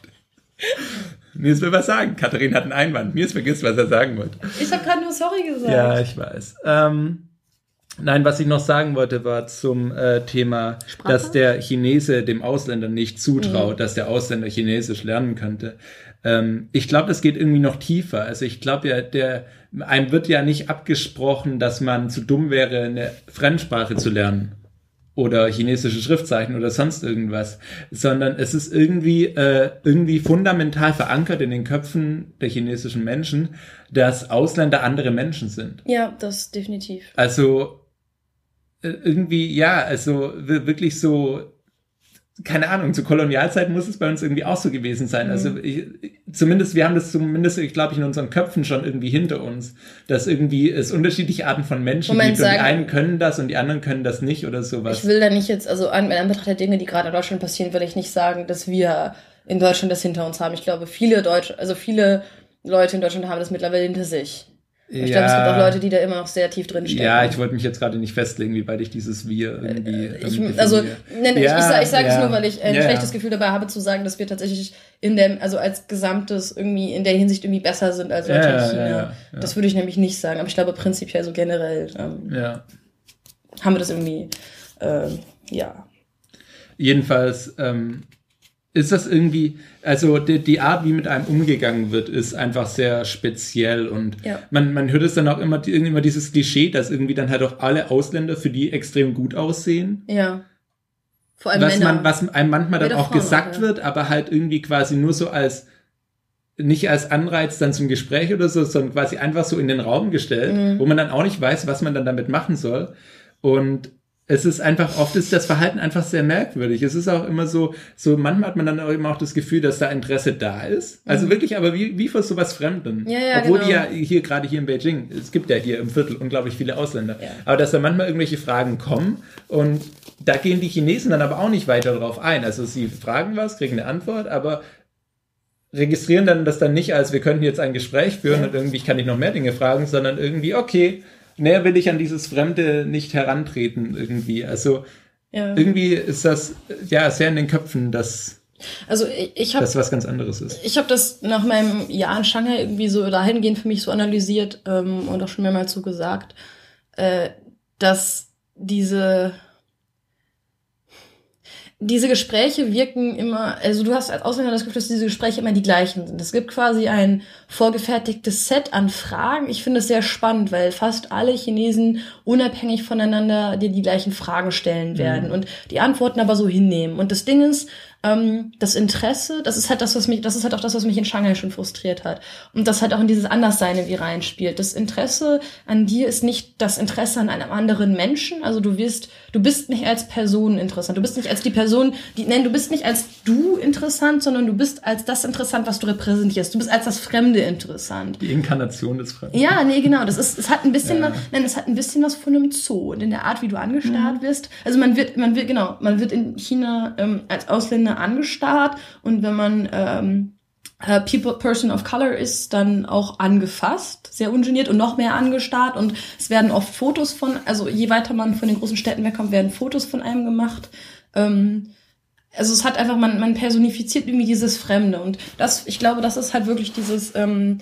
A: Nils will was sagen. Katharin hat einen Einwand. Nils vergisst, was er sagen wollte.
B: Ich habe gerade nur sorry gesagt.
A: Ja, ich weiß. Ähm, nein, was ich noch sagen wollte, war zum äh, Thema,
B: Sprache?
A: dass der Chinese dem Ausländer nicht zutraut, dass der Ausländer Chinesisch lernen könnte. Ähm, ich glaube, das geht irgendwie noch tiefer. Also ich glaube ja, der einem wird ja nicht abgesprochen, dass man zu dumm wäre, eine Fremdsprache zu lernen oder chinesische Schriftzeichen oder sonst irgendwas, sondern es ist irgendwie äh, irgendwie fundamental verankert in den Köpfen der chinesischen Menschen, dass Ausländer andere Menschen sind.
B: Ja, das definitiv.
A: Also äh, irgendwie ja, also wi- wirklich so keine Ahnung, zu Kolonialzeiten muss es bei uns irgendwie auch so gewesen sein. Also ich, zumindest, wir haben das zumindest, ich glaube, in unseren Köpfen schon irgendwie hinter uns, dass irgendwie es unterschiedliche Arten von Menschen
B: Moment,
A: gibt und die einen können das und die anderen können das nicht oder sowas.
B: Ich will da nicht jetzt, also an, in Anbetracht der Dinge, die gerade in Deutschland passieren, will ich nicht sagen, dass wir in Deutschland das hinter uns haben. Ich glaube, viele Deutsche, also viele Leute in Deutschland haben das mittlerweile hinter sich. Ich glaube, es gibt auch Leute, die da immer noch sehr tief drin stecken.
A: Ja, ich wollte mich jetzt gerade nicht festlegen, wie weit ich dieses Wir irgendwie.
B: Ich,
A: ähm,
B: also, nein, ich,
A: Ja,
B: ich, ich sage
A: ja.
B: es nur, weil ich ein
A: Ja, ja.
B: schlechtes Gefühl dabei habe zu sagen, dass wir tatsächlich in dem, also als Gesamtes irgendwie in der Hinsicht irgendwie besser sind als
A: Ja, ja,
B: und China.
A: ja, ja.
B: Das würde ich nämlich nicht sagen. Aber ich glaube prinzipiell so generell ähm,
A: Ja.
B: haben wir das irgendwie, ähm, ja.
A: Jedenfalls ähm, ist das irgendwie, also die, die Art, wie mit einem umgegangen wird, ist einfach sehr speziell und
B: Ja.
A: man, man hört es dann auch immer, immer dieses Klischee, dass irgendwie dann halt auch alle Ausländer für die extrem gut aussehen.
B: Ja. Vor allem
A: was
B: Männer.
A: man, was einem manchmal dann auch
B: Frauen,
A: gesagt
B: ja.
A: wird, aber halt irgendwie quasi nur so als nicht als Anreiz dann zum Gespräch oder so, sondern quasi einfach so in den Raum gestellt,
B: Mhm.
A: wo man dann auch nicht weiß, was man dann damit machen soll. Und es ist einfach, oft ist das Verhalten einfach sehr merkwürdig. Es ist auch immer so, so manchmal hat man dann auch immer auch das Gefühl, dass da Interesse da ist. Also mhm. wirklich, aber wie, wie vor sowas Fremden.
B: Ja, ja,
A: Obwohl
B: genau.
A: die ja hier, gerade hier in Beijing, es gibt ja hier im Viertel unglaublich viele Ausländer. Ja. Aber dass da manchmal irgendwelche Fragen kommen und da gehen die Chinesen dann aber auch nicht weiter drauf ein. Also sie fragen was, kriegen eine Antwort, aber registrieren dann das dann nicht als, wir könnten jetzt ein Gespräch führen und irgendwie kann ich noch mehr Dinge fragen, sondern irgendwie, okay, näher will ich an dieses Fremde nicht herantreten irgendwie. Also ja. irgendwie ist das ja sehr in den Köpfen, dass
B: also ich, habe
A: das was ganz anderes ist.
B: Ich habe das nach meinem Jahr in Shanghai irgendwie so dahingehend für mich so analysiert ähm, und auch schon mehrmals so gesagt, äh, dass diese diese Gespräche wirken immer, also du hast als Ausländer das Gefühl, dass diese Gespräche immer die gleichen sind. Es gibt quasi ein vorgefertigtes Set an Fragen. Ich finde es sehr spannend, weil fast alle Chinesen unabhängig voneinander dir die gleichen Fragen stellen werden mhm. und die Antworten aber so hinnehmen. Und das Ding ist, ähm, das Interesse, das ist halt das, was mich, das ist halt auch das, was mich in Shanghai schon frustriert hat. Und das halt auch in dieses Anderssein wie reinspielt. Das Interesse an dir ist nicht das Interesse an einem anderen Menschen. Also du wirst, du bist nicht als Person interessant. Du bist nicht als die Person, die, nein, du bist nicht als du interessant, sondern du bist als das interessant, was du repräsentierst. Du bist als das Fremde interessant.
A: Die Inkarnation des Fremden.
B: Ja, nee, genau. Das ist, es hat ein bisschen, ja. was, nein, es hat ein bisschen was von einem Zoo und in der Art, wie du angestarrt mhm. wirst. Also man wird, man wird, genau, man wird in China ähm, als Ausländer angestarrt und wenn man ähm, People, Person of Color ist, dann auch angefasst, sehr ungeniert und noch mehr angestarrt und es werden oft Fotos von, also je weiter man von den großen Städten wegkommt, werden Fotos von einem gemacht. Ähm, also es hat einfach, man, man personifiziert irgendwie dieses Fremde und das, ich glaube, das ist halt wirklich dieses ähm,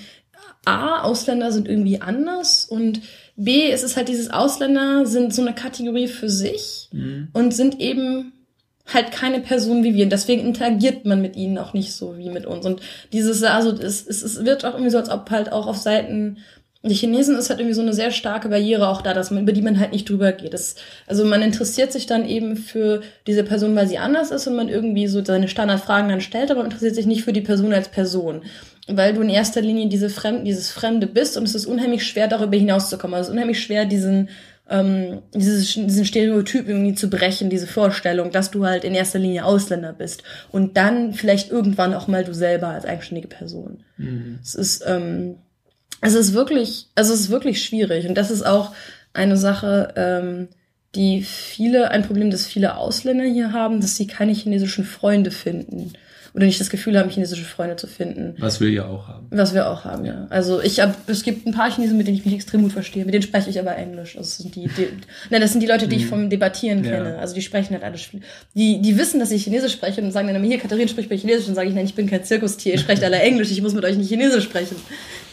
B: A, Ausländer sind irgendwie anders und B, es ist halt dieses Ausländer sind so eine Kategorie für sich mhm. und sind eben halt keine Person wie wir. Und deswegen interagiert man mit ihnen auch nicht so wie mit uns. Und dieses, also es, es, es wird auch irgendwie so, als ob halt auch auf Seiten die Chinesen ist halt irgendwie so eine sehr starke Barriere auch da, dass man, über die man halt nicht drüber geht. Das, also man interessiert sich dann eben für diese Person, weil sie anders ist und man irgendwie so seine Standardfragen dann stellt, aber man interessiert sich nicht für die Person als Person. Weil du in erster Linie diese Fremd, dieses Fremde bist und es ist unheimlich schwer, darüber hinauszukommen. Also es ist unheimlich schwer, diesen, ähm, dieses, diesen Stereotyp irgendwie zu brechen, diese Vorstellung, dass du halt in erster Linie Ausländer bist und dann vielleicht irgendwann auch mal du selber als eigenständige Person. Mhm. Es ist, ähm, es ist wirklich, also es ist wirklich schwierig und das ist auch eine Sache, ähm, die viele, ein Problem, das viele Ausländer hier haben, dass sie keine chinesischen Freunde finden oder nicht das Gefühl haben, chinesische Freunde zu finden.
A: Was wir ja auch haben.
B: Was wir auch haben, ja. Also ich habe, es gibt ein paar Chinesen, mit denen ich mich extrem gut verstehe. Mit denen spreche ich aber Englisch. Das sind die, die nein, das sind die Leute, die ich mhm. vom Debattieren kenne. Also die sprechen halt alles. Die, die wissen, dass ich Chinesisch spreche und sagen dann immer, hier, Katharin spricht bei Chinesisch und sage ich, nein, ich bin kein Zirkustier, ihr sprecht alle Englisch, ich muss mit euch nicht Chinesisch sprechen.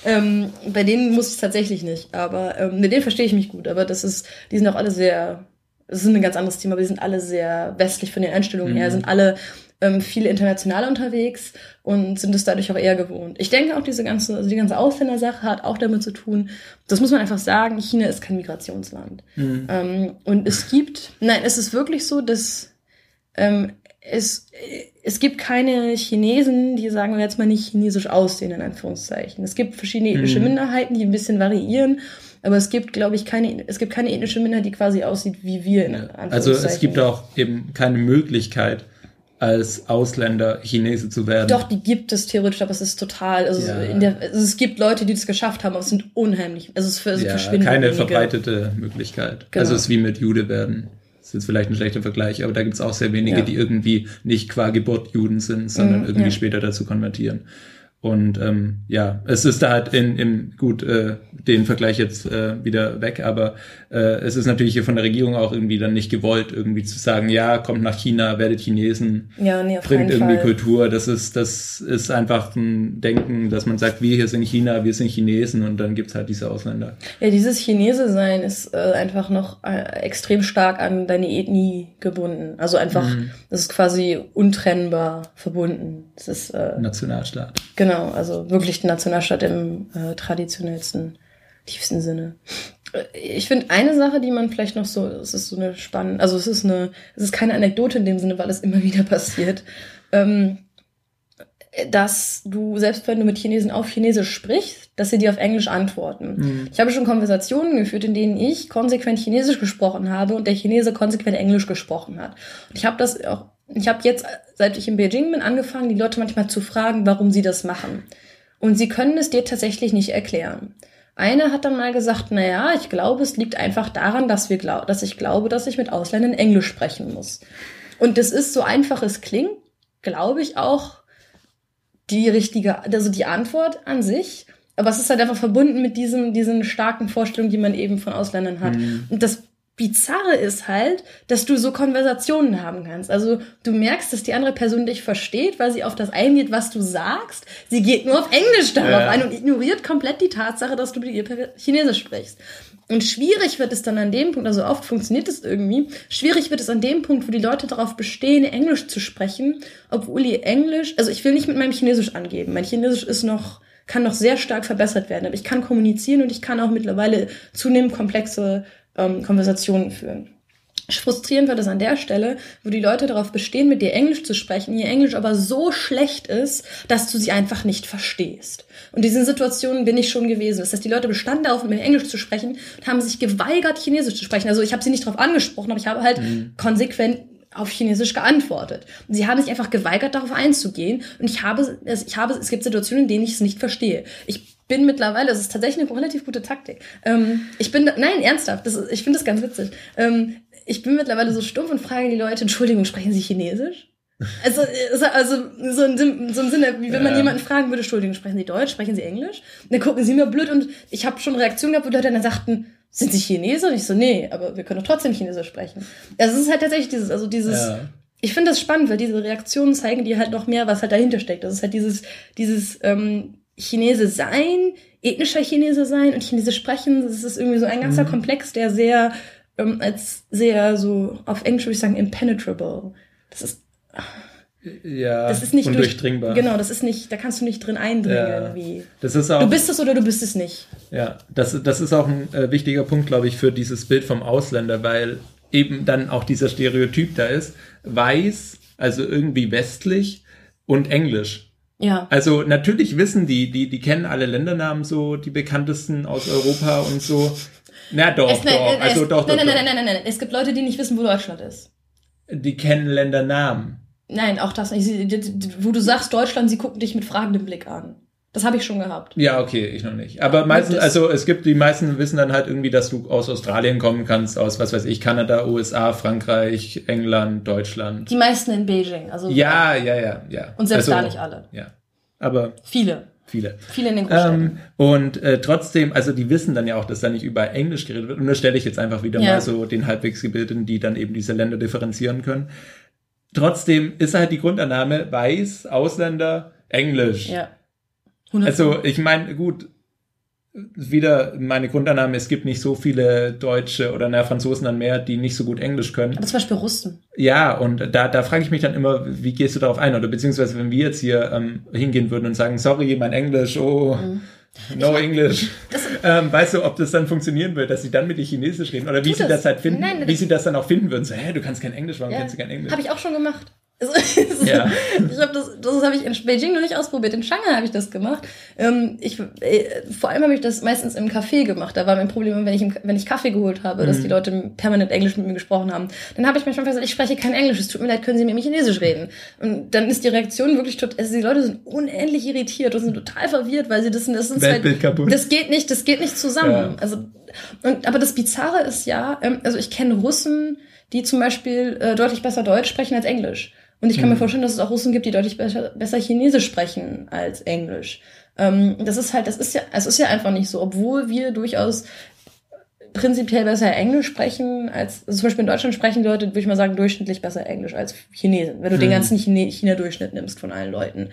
B: Ähm, bei denen muss ich tatsächlich nicht. Aber ähm, mit denen verstehe ich mich gut. Aber das ist, die sind auch alle sehr das ist ein ganz anderes Thema, aber die sind alle sehr westlich von den Einstellungen mhm. her, sind alle ähm, viel international unterwegs und sind es dadurch auch eher gewohnt. Ich denke auch diese ganze, also die ganze Ausländersache hat auch damit zu tun, das muss man einfach sagen, China ist kein Migrationsland. Mhm. Ähm, und es gibt, nein, es ist wirklich so, dass ähm, es, es gibt keine Chinesen, die sagen wir jetzt mal nicht chinesisch aussehen, in Anführungszeichen. Es gibt verschiedene ethnische mhm. Minderheiten, die ein bisschen variieren. Aber es gibt, glaube ich, keine, es gibt keine ethnische Minderheit, die quasi aussieht wie wir in
A: Anführungszeichen. Also es gibt auch eben keine Möglichkeit, als Ausländer Chinese zu werden.
B: Doch, die gibt es theoretisch, aber es ist total, also, ja. der, also es gibt Leute, die das geschafft haben, aber es sind unheimlich, also es ist für, also
A: ja, keine wenige. verbreitete Möglichkeit. Genau. Also es ist wie mit Jude werden. Das ist jetzt vielleicht ein schlechter Vergleich, aber da gibt es auch sehr wenige, ja. die irgendwie nicht qua Geburt Juden sind, sondern mhm, irgendwie später dazu konvertieren. Und ähm, ja, es ist da halt in, in gut, äh, den Vergleich jetzt äh, wieder weg, aber äh, es ist natürlich hier von der Regierung auch irgendwie dann nicht gewollt, irgendwie zu sagen, ja, kommt nach China, werdet Chinesen,
B: ja, nee,
A: bringt irgendwie Fall. Kultur. Das ist, das ist einfach ein Denken, dass man sagt, wir hier sind China, wir sind Chinesen und dann gibt's halt diese Ausländer.
B: Ja, dieses Chinese sein ist äh, einfach noch äh, extrem stark an deine Ethnie gebunden. Also einfach, mhm. das ist quasi untrennbar verbunden. Das ist äh,
A: Nationalstaat.
B: Genau, also wirklich Nationalstaat im äh, traditionellsten, tiefsten Sinne. Ich finde eine Sache, die man vielleicht noch so, es ist so eine spannende, also es ist eine, es ist keine Anekdote in dem Sinne, weil es immer wieder passiert. Ähm, dass du, selbst wenn du mit Chinesen auf Chinesisch sprichst, dass sie dir auf Englisch antworten. Mhm. Ich habe schon Konversationen geführt, in denen ich konsequent Chinesisch gesprochen habe und der Chinese konsequent Englisch gesprochen hat. Und ich habe das auch, ich habe jetzt, seit ich in Beijing bin, angefangen, die Leute manchmal zu fragen, warum sie das machen. Und sie können es dir tatsächlich nicht erklären. Eine hat dann mal gesagt, na ja, ich glaube, es liegt einfach daran, dass wir glaub, dass ich glaube, dass ich mit Ausländern Englisch sprechen muss. Und das ist so einfach es klingt, glaube ich auch die richtige, also die Antwort an sich. Aber es ist halt einfach verbunden mit diesen, diesen starken Vorstellungen, die man eben von Ausländern hat. Mhm. Und das Bizarre ist halt, dass du so Konversationen haben kannst. Also du merkst, dass die andere Person dich versteht, weil sie auf das eingeht, was du sagst. Sie geht nur auf Englisch darauf ja. ein und ignoriert komplett die Tatsache, dass du mit ihr Chinesisch sprichst. Und schwierig wird es dann an dem Punkt, also oft funktioniert es irgendwie, schwierig wird es an dem Punkt, wo die Leute darauf bestehen, Englisch zu sprechen, obwohl ihr Englisch, also ich will nicht mit meinem Chinesisch angeben. Mein Chinesisch ist noch, kann noch sehr stark verbessert werden, aber ich kann kommunizieren und ich kann auch mittlerweile zunehmend komplexe ähm, Konversationen führen. Frustrierend wird es an der Stelle, wo die Leute darauf bestehen, mit dir Englisch zu sprechen, ihr Englisch aber so schlecht ist, dass du sie einfach nicht verstehst. Und diesen Situationen bin ich schon gewesen. Das heißt, die Leute bestanden darauf, mit mir Englisch zu sprechen und haben sich geweigert, Chinesisch zu sprechen. Also ich habe sie nicht darauf angesprochen, aber ich habe halt mhm. konsequent auf Chinesisch geantwortet. Und sie haben sich einfach geweigert, darauf einzugehen. Und ich habe, ich habe, es gibt Situationen, in denen ich es nicht verstehe. Ich bin mittlerweile, es ist tatsächlich eine relativ gute Taktik. Ähm, ich bin, nein, ernsthaft, das ist, ich finde das ganz witzig. Ähm, ich bin mittlerweile so stumpf und frage die Leute, Entschuldigung, sprechen Sie Chinesisch? Also, also so, in, so im Sinne, wie wenn man jemanden fragen würde, Entschuldigung, sprechen Sie Deutsch, sprechen Sie Englisch? Und dann gucken sie mir blöd und ich habe schon Reaktionen gehabt, wo Leute dann sagten, sind Sie Chinese? Und ich so, nee, aber wir können doch trotzdem Chinesisch sprechen. Also es ist halt tatsächlich dieses, also dieses, ja. ich finde das spannend, weil diese Reaktionen zeigen dir halt noch mehr, was halt dahinter steckt. Das ist halt dieses, dieses ähm, Chinese sein, ethnischer Chinese sein und Chinesisch sprechen. Das ist irgendwie so ein ganzer mhm. Komplex, der sehr ähm, als sehr so auf Englisch würde ich sagen impenetrable. Das ist
A: ja,
B: das ist nicht
A: undurchdringbar.
B: Durch, genau, das ist nicht, da kannst du nicht drin eindringen. Ja.
A: Das ist auch,
B: du bist es oder du bist es nicht.
A: Ja, das, das ist auch ein äh, wichtiger Punkt, glaube ich, für dieses Bild vom Ausländer, weil eben dann auch dieser Stereotyp da ist. Weiß, also irgendwie westlich und Englisch.
B: Ja.
A: Also natürlich wissen die, die, die kennen alle Ländernamen so, die bekanntesten aus Europa und so. Na doch, es, doch.
B: Es,
A: also doch,
B: nein,
A: doch,
B: nein, nein, nein, nein, nein. Es gibt Leute, die nicht wissen, wo Deutschland ist.
A: Die kennen Ländernamen.
B: Nein, auch das nicht. Wo du sagst Deutschland, sie gucken dich mit fragendem Blick an. Das habe ich schon gehabt.
A: Ja, okay, ich noch nicht. Aber meistens, also es gibt, die meisten wissen dann halt irgendwie, dass du aus Australien kommen kannst, aus was weiß ich, Kanada, USA, Frankreich, England, Deutschland.
B: Die meisten in Beijing, also.
A: Ja, ja, ja, ja.
B: Und selbst also, da nicht alle.
A: Ja. Aber.
B: Viele.
A: Viele.
B: Viele in den.
A: Ähm, und äh, trotzdem, also die wissen dann ja auch, dass da nicht über Englisch geredet wird. Und das stelle ich jetzt einfach wieder ja. mal so den halbwegs Gebildeten, die dann eben diese Länder differenzieren können. Trotzdem ist halt die Grundannahme weiß, Ausländer, Englisch.
B: Ja.
A: 100%. Also ich meine, gut, wieder meine Grundannahme, es gibt nicht so viele Deutsche oder na, Franzosen dann mehr, die nicht so gut Englisch können.
B: Aber zum Beispiel Russen.
A: Ja, und da, da frage ich mich dann immer, wie gehst du darauf ein? Oder beziehungsweise, wenn wir jetzt hier ähm, hingehen würden und sagen, sorry, mein Englisch, oh, mhm. no ich English. Ähm, weißt du, ob das dann funktionieren wird, dass sie dann mit dir Chinesisch reden? Oder wie sie das, das halt finden, Nein, wie sie das dann auch finden würden. So, hä, du kannst kein Englisch, warum ja. kannst du kein Englisch?
B: Habe ich auch schon gemacht. ja. Ich habe das, das habe ich in Beijing noch nicht ausprobiert. In Shanghai habe ich das gemacht. Ähm, ich, äh, vor allem habe ich das meistens im Café gemacht. Da war mein Problem, wenn ich, im, wenn ich Kaffee geholt habe, mhm. dass die Leute permanent Englisch mit mir gesprochen haben. Dann habe ich manchmal gesagt, ich spreche kein Englisch. Es tut mir leid, können Sie mit mir Chinesisch reden? Und dann ist die Reaktion wirklich total, also die Leute sind unendlich irritiert und sind total verwirrt, weil sie das, das sind
A: halt, kaputt.
B: das geht nicht, das geht nicht zusammen. Ja. Also, und, aber das Bizarre ist ja, ähm, also ich kenne Russen, die zum Beispiel äh, deutlich besser Deutsch sprechen als Englisch. Und ich kann mhm. mir vorstellen, dass es auch Russen gibt, die deutlich besser, besser Chinesisch sprechen als Englisch. Ähm, das ist halt, das ist ja, es ist ja einfach nicht so, obwohl wir durchaus prinzipiell besser Englisch sprechen als, also zum Beispiel in Deutschland sprechen Leute, würde ich mal sagen, durchschnittlich besser Englisch als Chinesen, wenn du mhm. den ganzen China-Durchschnitt nimmst von allen Leuten.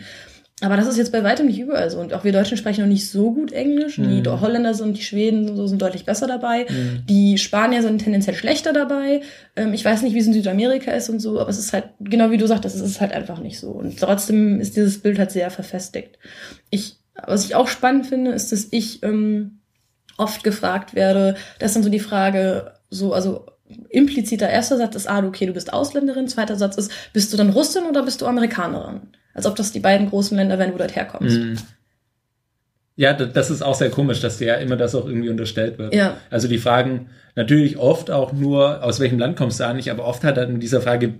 B: Aber das ist jetzt bei weitem nicht überall so. Und auch wir Deutschen sprechen noch nicht so gut Englisch. Mhm. Die Holländer und die Schweden so sind deutlich besser dabei. Mhm. Die Spanier sind tendenziell schlechter dabei. Ähm, ich weiß nicht, wie es in Südamerika ist und so, aber es ist halt, genau wie du sagtest, es ist halt einfach nicht so. Und trotzdem ist dieses Bild halt sehr verfestigt. Ich, was ich auch spannend finde, ist, dass ich ähm, oft gefragt werde, das ist dann so die Frage, so, also impliziter erster Satz ist, ah, okay, du bist Ausländerin. Zweiter Satz ist, bist du dann Russin oder bist du Amerikanerin? Als ob das die beiden großen Länder wären, wo du halt herkommst.
A: Mhm. Ja, das ist auch sehr komisch, dass dir ja immer das auch irgendwie unterstellt wird.
B: Ja.
A: Also die fragen natürlich oft auch nur, aus welchem Land kommst du eigentlich, aber oft hat dann dieser Frage,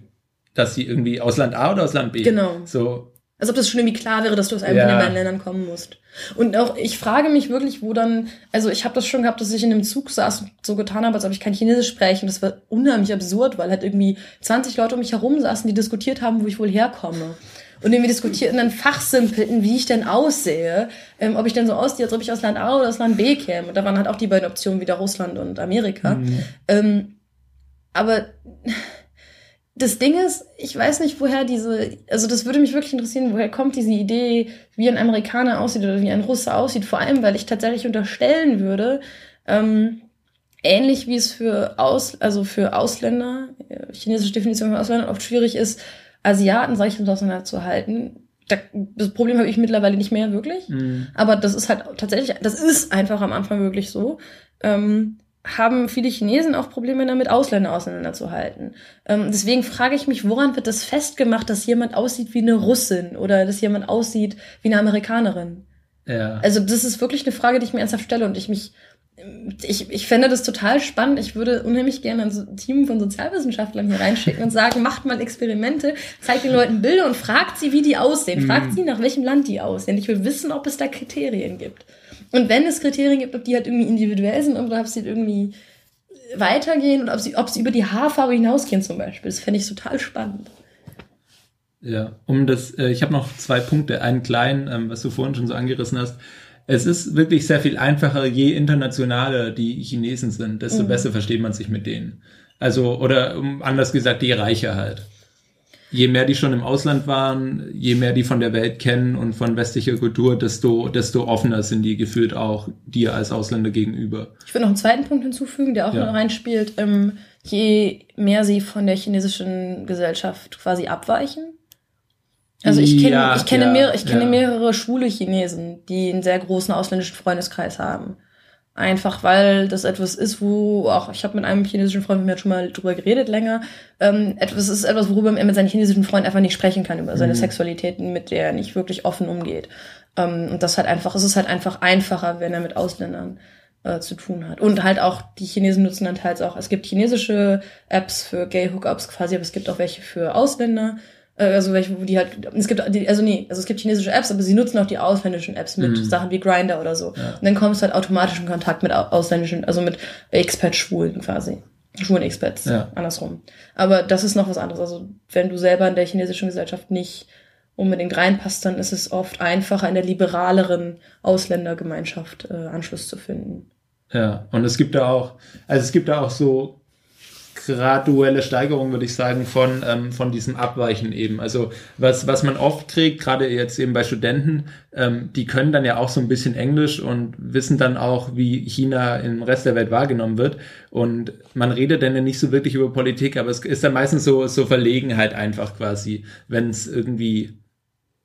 A: dass sie irgendwie aus Land A oder aus Land B.
B: Genau.
A: So.
B: Als ob das schon irgendwie klar wäre, dass du aus einem
A: Ja.
B: von den beiden Ländern kommen musst. Und auch, ich frage mich wirklich, wo dann, also ich habe das schon gehabt, dass ich in einem Zug saß und so getan habe, als ob ich kein Chinesisch spreche. Und das war unheimlich absurd, weil halt irgendwie 20 Leute um mich herum saßen, die diskutiert haben, wo ich wohl herkomme. Und irgendwie diskutierten dann fachsimpelten, wie ich denn aussehe, ähm, ob ich denn so aussehe, als ob ich aus Land A oder aus Land B käme. Und da waren halt auch die beiden Optionen wieder Russland und Amerika. Ähm, aber das Ding ist, ich weiß nicht, woher diese, also das würde mich wirklich interessieren, woher kommt diese Idee, wie ein Amerikaner aussieht oder wie ein Russe aussieht, vor allem, weil ich tatsächlich unterstellen würde, ähm, ähnlich wie es für Aus, also für Ausländer, äh, chinesische Definition für Ausländer oft schwierig ist, Asiaten, sag ich auseinanderzuhalten. Da, das Problem habe ich mittlerweile nicht mehr wirklich.
A: Mhm.
B: Aber das ist halt tatsächlich, das ist einfach am Anfang wirklich so. Ähm, haben viele Chinesen auch Probleme damit, Ausländer auseinanderzuhalten. Ähm, deswegen frage ich mich, woran wird das festgemacht, dass jemand aussieht wie eine Russin oder dass jemand aussieht wie eine Amerikanerin?
A: Ja.
B: Also das ist wirklich eine Frage, die ich mir ernsthaft stelle und ich mich, ich, ich fände das total spannend. Ich würde unheimlich gerne ein Team von Sozialwissenschaftlern hier reinschicken und sagen, macht mal Experimente, zeigt den Leuten Bilder und fragt sie, wie die aussehen. Fragt sie, nach welchem Land die aussehen. Ich will wissen, ob es da Kriterien gibt. Und wenn es Kriterien gibt, ob die halt irgendwie individuell sind oder ob sie irgendwie weitergehen oder ob sie, ob sie über die Haarfarbe hinausgehen zum Beispiel. Das fände ich total spannend.
A: Ja, um das, äh, ich habe noch zwei Punkte. Einen kleinen, ähm, was du vorhin schon so angerissen hast. Es ist wirklich sehr viel einfacher, je internationaler die Chinesen sind, desto
B: Mhm.
A: besser versteht man sich mit denen. Also, oder um, anders gesagt, je reicher halt. Je mehr die schon im Ausland waren, je mehr die von der Welt kennen und von westlicher Kultur, desto, desto offener sind die gefühlt auch dir als Ausländer gegenüber.
B: Ich würde noch einen zweiten Punkt hinzufügen, der auch
A: Ja.
B: noch reinspielt. Ähm, je mehr sie von der chinesischen Gesellschaft quasi abweichen. Also ich kenne
A: Ja,
B: ich kenne
A: ja,
B: mehr, ich kenne mehrere schwule Chinesen, die einen sehr großen ausländischen Freundeskreis haben. Einfach weil das etwas ist, wo auch ich habe mit einem chinesischen Freund mit mir schon mal drüber geredet länger. Ähm, etwas ist etwas, worüber er mit seinen chinesischen Freunden einfach nicht sprechen kann über seine
A: Mhm.
B: Sexualität, mit der er nicht wirklich offen umgeht. Ähm, und das halt einfach, es ist halt einfach einfacher, wenn er mit Ausländern äh, zu tun hat. Und halt auch, die Chinesen nutzen dann teils auch, es gibt chinesische Apps für Gay-Hookups quasi, aber es gibt auch welche für Ausländer. Äh, Also welche, wo die halt, es gibt, also nee, also es gibt chinesische Apps, aber sie nutzen auch die ausländischen Apps mit
A: Mhm.
B: Sachen wie Grinder oder so.
A: Ja.
B: Und dann kommst du halt automatisch in Kontakt mit au- ausländischen, also mit Expat-Schwulen quasi. Schwulen Expats,
A: Ja.
B: andersrum. Aber das ist noch was anderes. Also wenn du selber in der chinesischen Gesellschaft nicht unbedingt reinpasst, dann ist es oft einfacher in der liberaleren Ausländergemeinschaft äh, Anschluss zu finden.
A: Ja, und es gibt da auch, also es gibt da auch so graduelle Steigerungen, würde ich sagen, von, ähm, von diesem Abweichen eben. Also was, was man oft kriegt, gerade jetzt eben bei Studenten, ähm, die können dann ja auch so ein bisschen Englisch und wissen dann auch, wie China im Rest der Welt wahrgenommen wird. Und man redet dann ja nicht so wirklich über Politik, aber es ist dann meistens so, so Verlegenheit einfach quasi, wenn es irgendwie,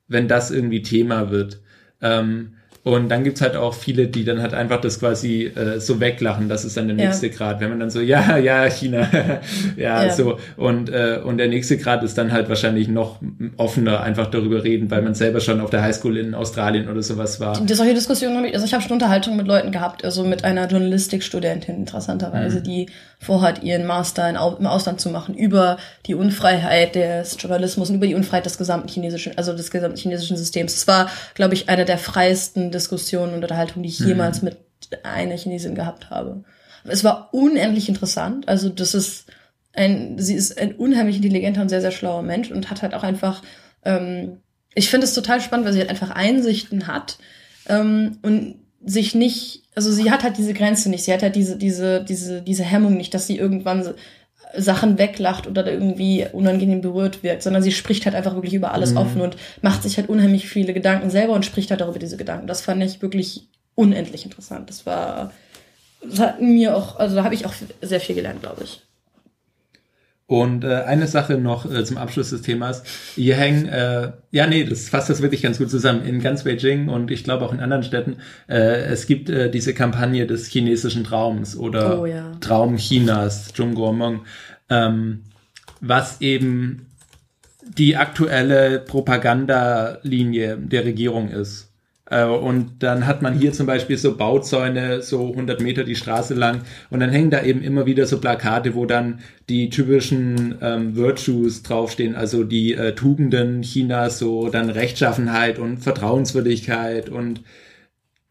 A: wenn das irgendwie Thema wird. Ähm, und dann gibt's halt auch viele, die dann halt einfach das quasi äh, so weglachen. Das ist dann der
B: Ja.
A: nächste Grad. Wenn man dann so, ja, ja, China, ja,
B: Ja.
A: so. Und, äh, und der nächste Grad ist dann halt wahrscheinlich noch offener einfach darüber reden, weil man selber schon auf der Highschool in Australien oder sowas war.
B: Die, solche Diskussionen habe ich, also ich habe schon Unterhaltungen mit Leuten gehabt, also mit einer Journalistikstudentin interessanterweise,
A: Mhm.
B: die vorhat, ihren Master im Ausland zu machen über die Unfreiheit des Journalismus und über die Unfreiheit des gesamten chinesischen, also des gesamten chinesischen Systems. Es war, glaube ich, eine der freiesten Diskussionen und Unterhaltungen, die ich
A: Mhm.
B: jemals mit einer Chinesin gehabt habe. Es war unendlich interessant. Also das ist ein, sie ist ein unheimlich intelligenter und sehr, sehr schlauer Mensch und hat halt auch einfach, ähm, ich finde es total spannend, weil sie halt einfach Einsichten hat ähm, und sich nicht, also sie hat halt diese Grenze nicht, sie hat halt diese, diese, diese, diese Hemmung nicht, dass sie irgendwann Sachen weglacht oder irgendwie unangenehm berührt wirkt, sondern sie spricht halt einfach wirklich über alles
A: Mhm.
B: offen und macht sich halt unheimlich viele Gedanken selber und spricht halt darüber diese Gedanken. Das fand ich wirklich unendlich interessant. Das war, das hat mir auch, also da habe ich auch sehr viel gelernt, glaube ich.
A: Und äh, eine Sache noch äh, zum Abschluss des Themas. Hier hängen, äh, ja nee, das fasst das wirklich ganz gut zusammen. In ganz Beijing und ich glaube auch in anderen Städten, äh, es gibt äh, diese Kampagne des chinesischen Traums oder
B: Oh ja.
A: Traum Chinas, Zhongguomeng, ähm, was eben die aktuelle Propagandalinie der Regierung ist. Äh, und dann hat man hier zum Beispiel so Bauzäune, so 100 Meter die Straße lang. Und dann hängen da eben immer wieder so Plakate, wo dann die typischen ähm, Virtues draufstehen, also die äh, Tugenden Chinas, so dann Rechtschaffenheit und Vertrauenswürdigkeit und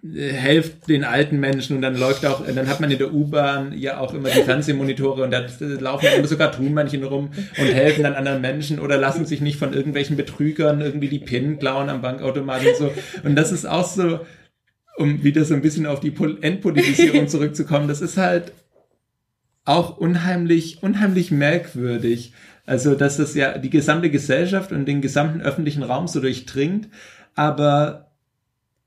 A: helft den alten Menschen und dann läuft auch, dann hat man in der U-Bahn ja auch immer die Fernsehmonitore und da laufen immer so Cartoon-Männchen rum und helfen dann anderen Menschen oder lassen sich nicht von irgendwelchen Betrügern irgendwie die PIN klauen am Bankautomaten und so. Und das ist auch so, um wieder so ein bisschen auf die Endpolitisierung zurückzukommen, das ist halt auch unheimlich, unheimlich merkwürdig. Also, dass das ja die gesamte Gesellschaft und den gesamten öffentlichen Raum so durchdringt, aber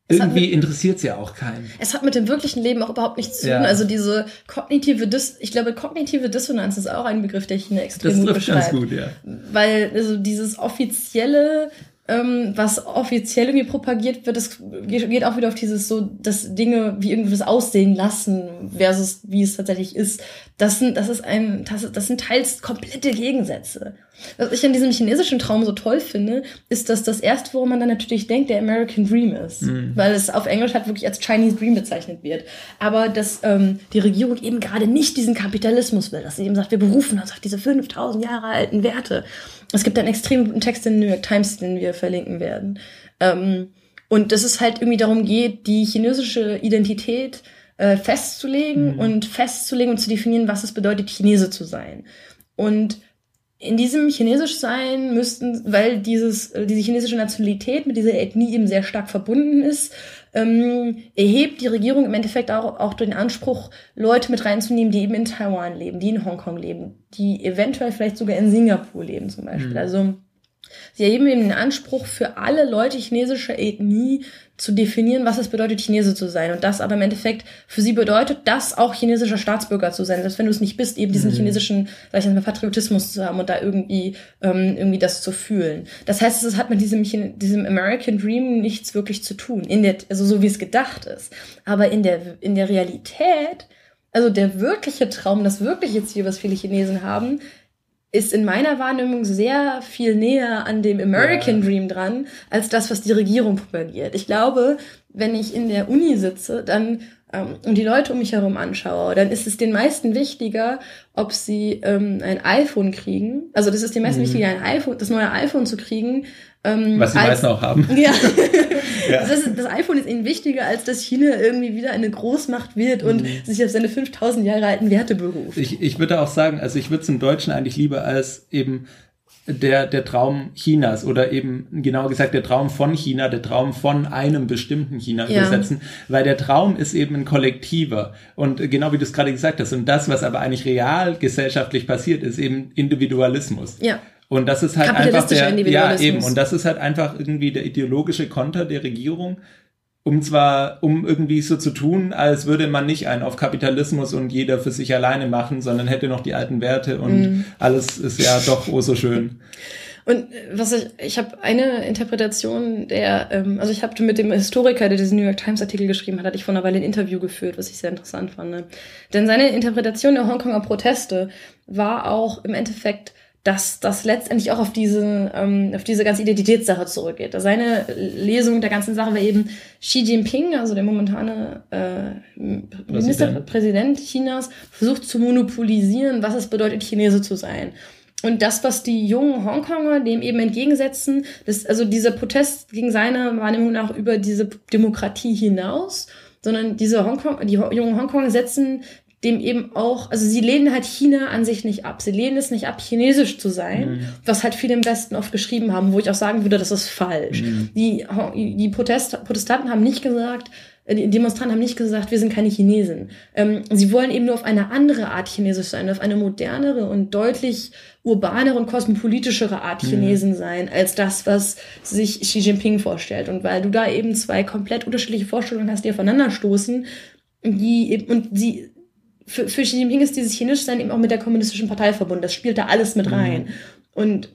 A: irgendwie interessiert es ja auch keinen.
B: Es hat mit dem wirklichen Leben auch überhaupt nichts zu tun. Ja. Also diese kognitive Dis ich glaube, kognitive Dissonanz ist auch ein Begriff, der China extrem das gut beschreibt. Ganz gut, ja. Weil also dieses offizielle ähm, was offiziell irgendwie propagiert wird, das geht auch wieder auf dieses so, dass Dinge wie irgendwas aussehen lassen versus wie es tatsächlich ist. Das sind, das ist ein, das, das sind teils komplette Gegensätze. Was ich an diesem chinesischen Traum so toll finde, ist, dass das erste, worum man dann natürlich denkt, der American Dream ist. Mhm. Weil es auf Englisch halt wirklich als Chinese Dream bezeichnet wird. Aber dass ähm, die Regierung eben gerade nicht diesen Kapitalismus will, dass sie eben sagt, wir berufen uns auf diese 5000 Jahre alten Werte. Es gibt einen extrem guten Text in New York Times, den wir verlinken werden. Ähm, und dass es halt irgendwie darum geht, die chinesische Identität äh, festzulegen mhm. und festzulegen und zu definieren, was es bedeutet, Chinese zu sein. Und in diesem chinesisch sein müssten, weil dieses, äh, diese chinesische Nationalität mit dieser Ethnie eben sehr stark verbunden ist, ähm, erhebt die Regierung im Endeffekt auch, auch den Anspruch, Leute mit reinzunehmen, die eben in Taiwan leben, die in Hongkong leben, die eventuell vielleicht sogar in Singapur leben zum Beispiel. Mhm. Also Sie erheben eben den Anspruch für alle Leute chinesischer Ethnie zu definieren, was es bedeutet, Chinese zu sein. Und das aber im Endeffekt für sie bedeutet, das auch chinesischer Staatsbürger zu sein. Selbst wenn du es nicht bist, eben diesen mhm. chinesischen, sag ich mal, Patriotismus zu haben und da irgendwie, ähm, irgendwie das zu fühlen. Das heißt, es hat mit diesem, diesem American Dream nichts wirklich zu tun. In der, also so wie es gedacht ist. Aber in der, in der Realität, also der wirkliche Traum, das wirkliche Ziel, was viele Chinesen haben, ist in meiner Wahrnehmung sehr viel näher an dem American ja. Dream dran, als das, was die Regierung propagiert. Ich glaube, wenn ich in der Uni sitze, dann ähm, und die Leute um mich herum anschaue, dann ist es den meisten wichtiger, ob sie ähm, ein iPhone kriegen. Also das ist den meisten mhm. wichtiger, ein iPhone, das neue iPhone zu kriegen,
A: ähm, Was die als, meisten auch haben.
B: Ja. ja. Das, das, iPhone ist ihnen wichtiger, als dass China irgendwie wieder eine Großmacht wird und mhm. sich auf seine 5000 Jahre alten Werte beruft.
A: Ich, ich würde auch sagen, also ich würde es im Deutschen eigentlich lieber als eben der, der Traum Chinas oder eben genauer gesagt der Traum von China, der Traum von einem bestimmten China ja. übersetzen, weil der Traum ist eben ein kollektiver und genau wie du es gerade gesagt hast und das, was aber eigentlich real gesellschaftlich passiert, ist eben Individualismus. Ja. Und das ist halt einfach der, ja eben, und das ist halt einfach irgendwie der ideologische Konter der Regierung, um zwar, um irgendwie so zu tun, als würde man nicht einen auf Kapitalismus und jeder für sich alleine machen, sondern hätte noch die alten Werte und mm. alles ist ja doch oh so schön.
B: Und was ich, ich habe eine Interpretation der, ähm, also ich habe mit dem Historiker, der diesen New York Times Artikel geschrieben hat, hatte ich vor einer Weile ein Interview geführt, was ich sehr interessant fand. Ne? Denn seine Interpretation der Hongkonger Proteste war auch im Endeffekt dass das letztendlich auch auf diese, ähm, auf diese ganze Identitätssache zurückgeht. Seine Lesung der ganzen Sache war eben Xi Jinping, also der momentane äh, Ministerpräsident Chinas, versucht zu monopolisieren, was es bedeutet, Chinese zu sein. Und das, was die jungen Hongkonger dem eben entgegensetzen, das, also dieser Protest ging seiner Wahrnehmung nach über diese Demokratie hinaus, sondern diese Hongkong, die jungen Hongkonger setzen dem eben auch, also sie lehnen halt China an sich nicht ab. Sie lehnen es nicht ab, chinesisch zu sein, mhm. was halt viele im Westen oft geschrieben haben, wo ich auch sagen würde, das ist falsch. Mhm. Die, die Protest, Protestanten haben nicht gesagt, äh, die Demonstranten haben nicht gesagt, wir sind keine Chinesen. Ähm, sie wollen eben nur auf eine andere Art Chinesisch sein, auf eine modernere und deutlich urbanere und kosmopolitischere Art mhm. Chinesen sein, als das, was sich Xi Jinping vorstellt. Und weil du da eben zwei komplett unterschiedliche Vorstellungen hast, die aufeinanderstoßen, die eben, und sie für, für Xi Jinping ist dieses Chinesischsein eben auch mit der kommunistischen Partei verbunden. Das spielt da alles mit rein. Mhm. Und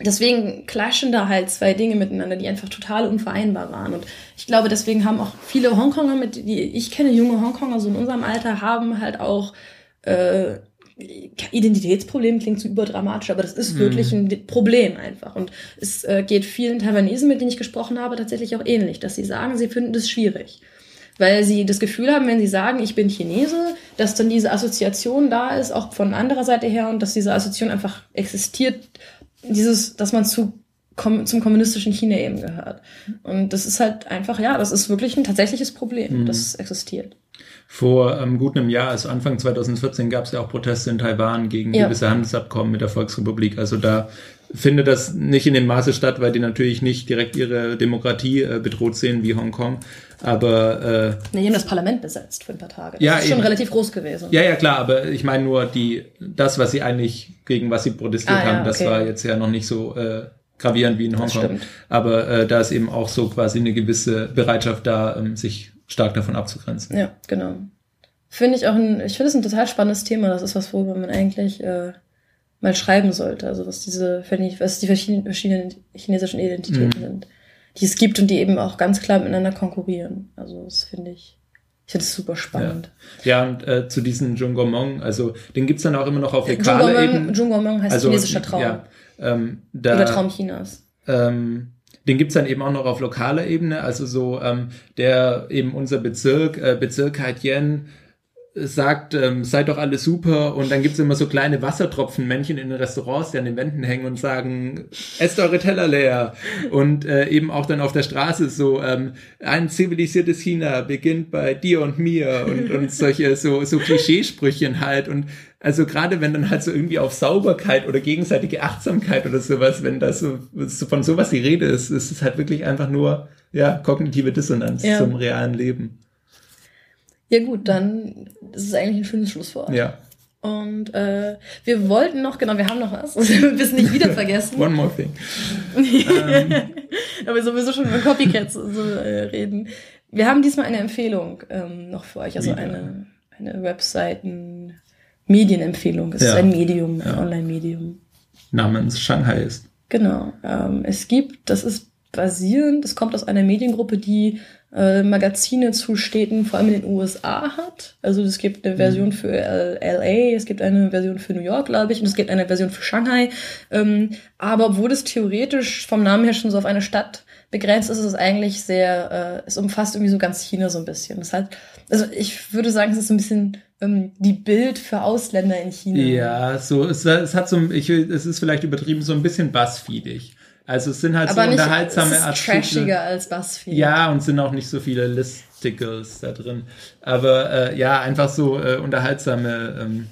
B: deswegen clashen da halt zwei Dinge miteinander, die einfach total unvereinbar waren. Und ich glaube, deswegen haben auch viele Hongkonger, mit die ich kenne, junge Hongkonger so in unserem Alter, haben halt auch äh, Identitätsproblem klingt so überdramatisch, aber das ist mhm. wirklich ein Problem einfach. Und es äh, geht vielen Taiwanesen, mit denen ich gesprochen habe, tatsächlich auch ähnlich, dass sie sagen, sie finden das schwierig. Weil sie das Gefühl haben, wenn sie sagen, ich bin Chinese, dass dann diese Assoziation da ist, auch von anderer Seite her, und dass diese Assoziation einfach existiert, dieses, dass man zu zum kommunistischen China eben gehört. Und das ist halt einfach, ja, das ist wirklich ein tatsächliches Problem, mhm. das existiert.
A: Vor ähm, gut einem Jahr, also Anfang 2014, gab es ja auch Proteste in Taiwan gegen ja. gewisse Handelsabkommen mit der Volksrepublik. Also da findet das nicht in dem Maße statt, weil die natürlich nicht direkt ihre Demokratie äh, bedroht sehen wie Hongkong. Aber äh,
B: nee, die haben das Parlament besetzt für ein paar Tage. Das ja, ist schon eben. relativ groß gewesen.
A: Ja, ja, klar, aber ich meine nur die, das, was sie eigentlich, gegen was sie protestiert ah, haben, ja, okay. das war jetzt ja noch nicht so äh, gravierend wie in Hongkong. Aber äh, da ist eben auch so quasi eine gewisse Bereitschaft da, ähm, sich stark davon abzugrenzen.
B: Ja, genau. Finde ich auch ein, ich finde es ein total spannendes Thema. Das ist was, worüber man eigentlich äh, mal schreiben sollte. Also was diese, was die verschiedenen, chinesischen Identitäten mhm. sind, die es gibt und die eben auch ganz klar miteinander konkurrieren. Also das finde ich, ich finde es super spannend.
A: Ja, ja und äh, zu diesen Jungomong, also den gibt's dann auch immer noch auf lokaler Ebene.
B: Jungomong heißt also, chinesischer Traum. Ja, ähm, da, Oder Traum Chinas.
A: Ähm, den gibt's dann eben auch noch auf lokaler Ebene, also so ähm, der eben unser Bezirk, äh, Bezirk Haitien, sagt, ähm, seid doch alle super und dann gibt's immer so kleine Wassertropfenmännchen in den Restaurants, die an den Wänden hängen und sagen, esst eure Teller leer. Und äh, eben auch dann auf der Straße so, ähm, ein zivilisiertes China beginnt bei dir und mir und, und solche so, so Klischeesprüchen halt. Und also gerade wenn dann halt so irgendwie auf Sauberkeit oder gegenseitige Achtsamkeit oder sowas, wenn das so, so von sowas die Rede ist, ist es halt wirklich einfach nur ja kognitive Dissonanz ja. zum realen Leben.
B: Ja gut, dann ist es eigentlich ein schönes Schlusswort.
A: Ja.
B: Und äh, wir wollten noch, genau, wir haben noch was, wir müssen nicht wieder vergessen.
A: One more thing.
B: Aber wir sowieso schon über Copycats so, äh, reden. Wir haben diesmal eine Empfehlung ähm, noch für euch, also eine, eine Webseiten Medienempfehlung. Es ja. ist ein Medium, ein ja. Online-Medium.
A: Namens Shanghai ist.
B: Genau. Ähm, es gibt, das ist basierend, das kommt aus einer Mediengruppe, die äh, Magazine zu Städten, vor allem in den USA hat. Also es gibt eine Version mhm. für LA, es gibt eine Version für New York, glaube ich, und es gibt eine Version für Shanghai. Ähm, aber obwohl es theoretisch vom Namen her schon so auf eine Stadt begrenzt ist, ist es eigentlich sehr, äh, es umfasst irgendwie so ganz China so ein bisschen. Das heißt, also ich würde sagen, es ist so ein bisschen ähm, die Bild für Ausländer in China.
A: Ja, so es, es hat so, ich, es ist vielleicht übertrieben, so ein bisschen Buzzfeedig. Also es sind halt Aber so nicht, unterhaltsame es ist
B: Artikel. trashiger als BuzzFeed.
A: Ja, und sind auch nicht so viele Listicles da drin. Aber äh, ja, einfach so äh, unterhaltsame ähm,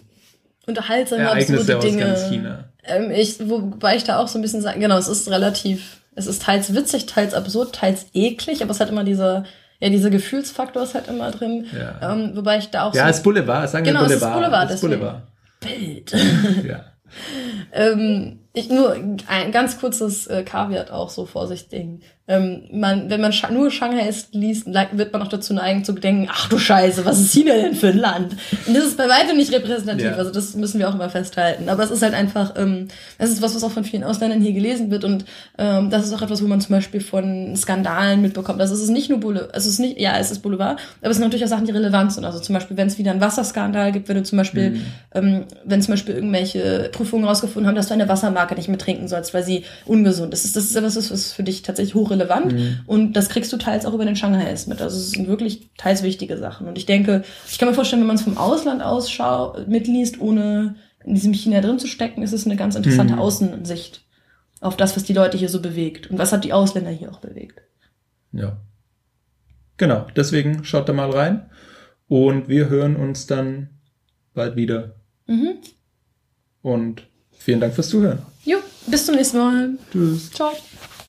B: unterhaltsame Ereignisse aus Dinge. ganz China. Ähm, ich, wobei ich da auch so ein bisschen sagen, genau, es ist relativ, es ist teils witzig, teils absurd, teils eklig, aber es hat immer diese ja, dieser Gefühlsfaktor ist halt immer drin. Ja. Ähm, wobei ich da auch
A: ja, so. Ist Boulevard, sagen
B: genau,
A: wir Boulevard.
B: Genau, es ist
A: Boulevard.
B: Bild. ja. ähm, ich nur ein ganz kurzes äh, Kaviat auch so vorsichtig. Ähm, man, wenn man nur Shanghai ist, liest, wird man auch dazu neigen zu denken, ach du Scheiße, was ist China denn für ein Land? Und das ist bei weitem nicht repräsentativ, ja. also das müssen wir auch immer festhalten. Aber es ist halt einfach, ähm, es ist was, was auch von vielen Ausländern hier gelesen wird und ähm, das ist auch etwas, wo man zum Beispiel von Skandalen mitbekommt. Also es ist nicht nur Boulevard, es ist nicht, ja, es ist Boulevard, aber es sind natürlich auch Sachen, die relevant sind. Also zum Beispiel, wenn es wieder einen Wasserskandal gibt, wenn du zum Beispiel, mhm. ähm, wenn zum Beispiel irgendwelche Prüfungen rausgefunden haben, dass du eine Wassermarke nicht mehr trinken sollst, weil sie ungesund ist. Das ist, das ist etwas, was für dich tatsächlich hoch relevant. Mhm. Und das kriegst du teils auch über den Shanghai mit. Also es sind wirklich teils wichtige Sachen. Und ich denke, ich kann mir vorstellen, wenn man es vom Ausland aus mitliest, ohne in diesem China drin zu stecken, ist es eine ganz interessante mhm. Außensicht auf das, was die Leute hier so bewegt. Und was hat die Ausländer hier auch bewegt.
A: Ja. Genau, deswegen schaut da mal rein. Und wir hören uns dann bald wieder. Mhm. Und vielen Dank fürs Zuhören.
B: Jo, bis zum nächsten Mal.
A: Tschüss.
B: Ciao.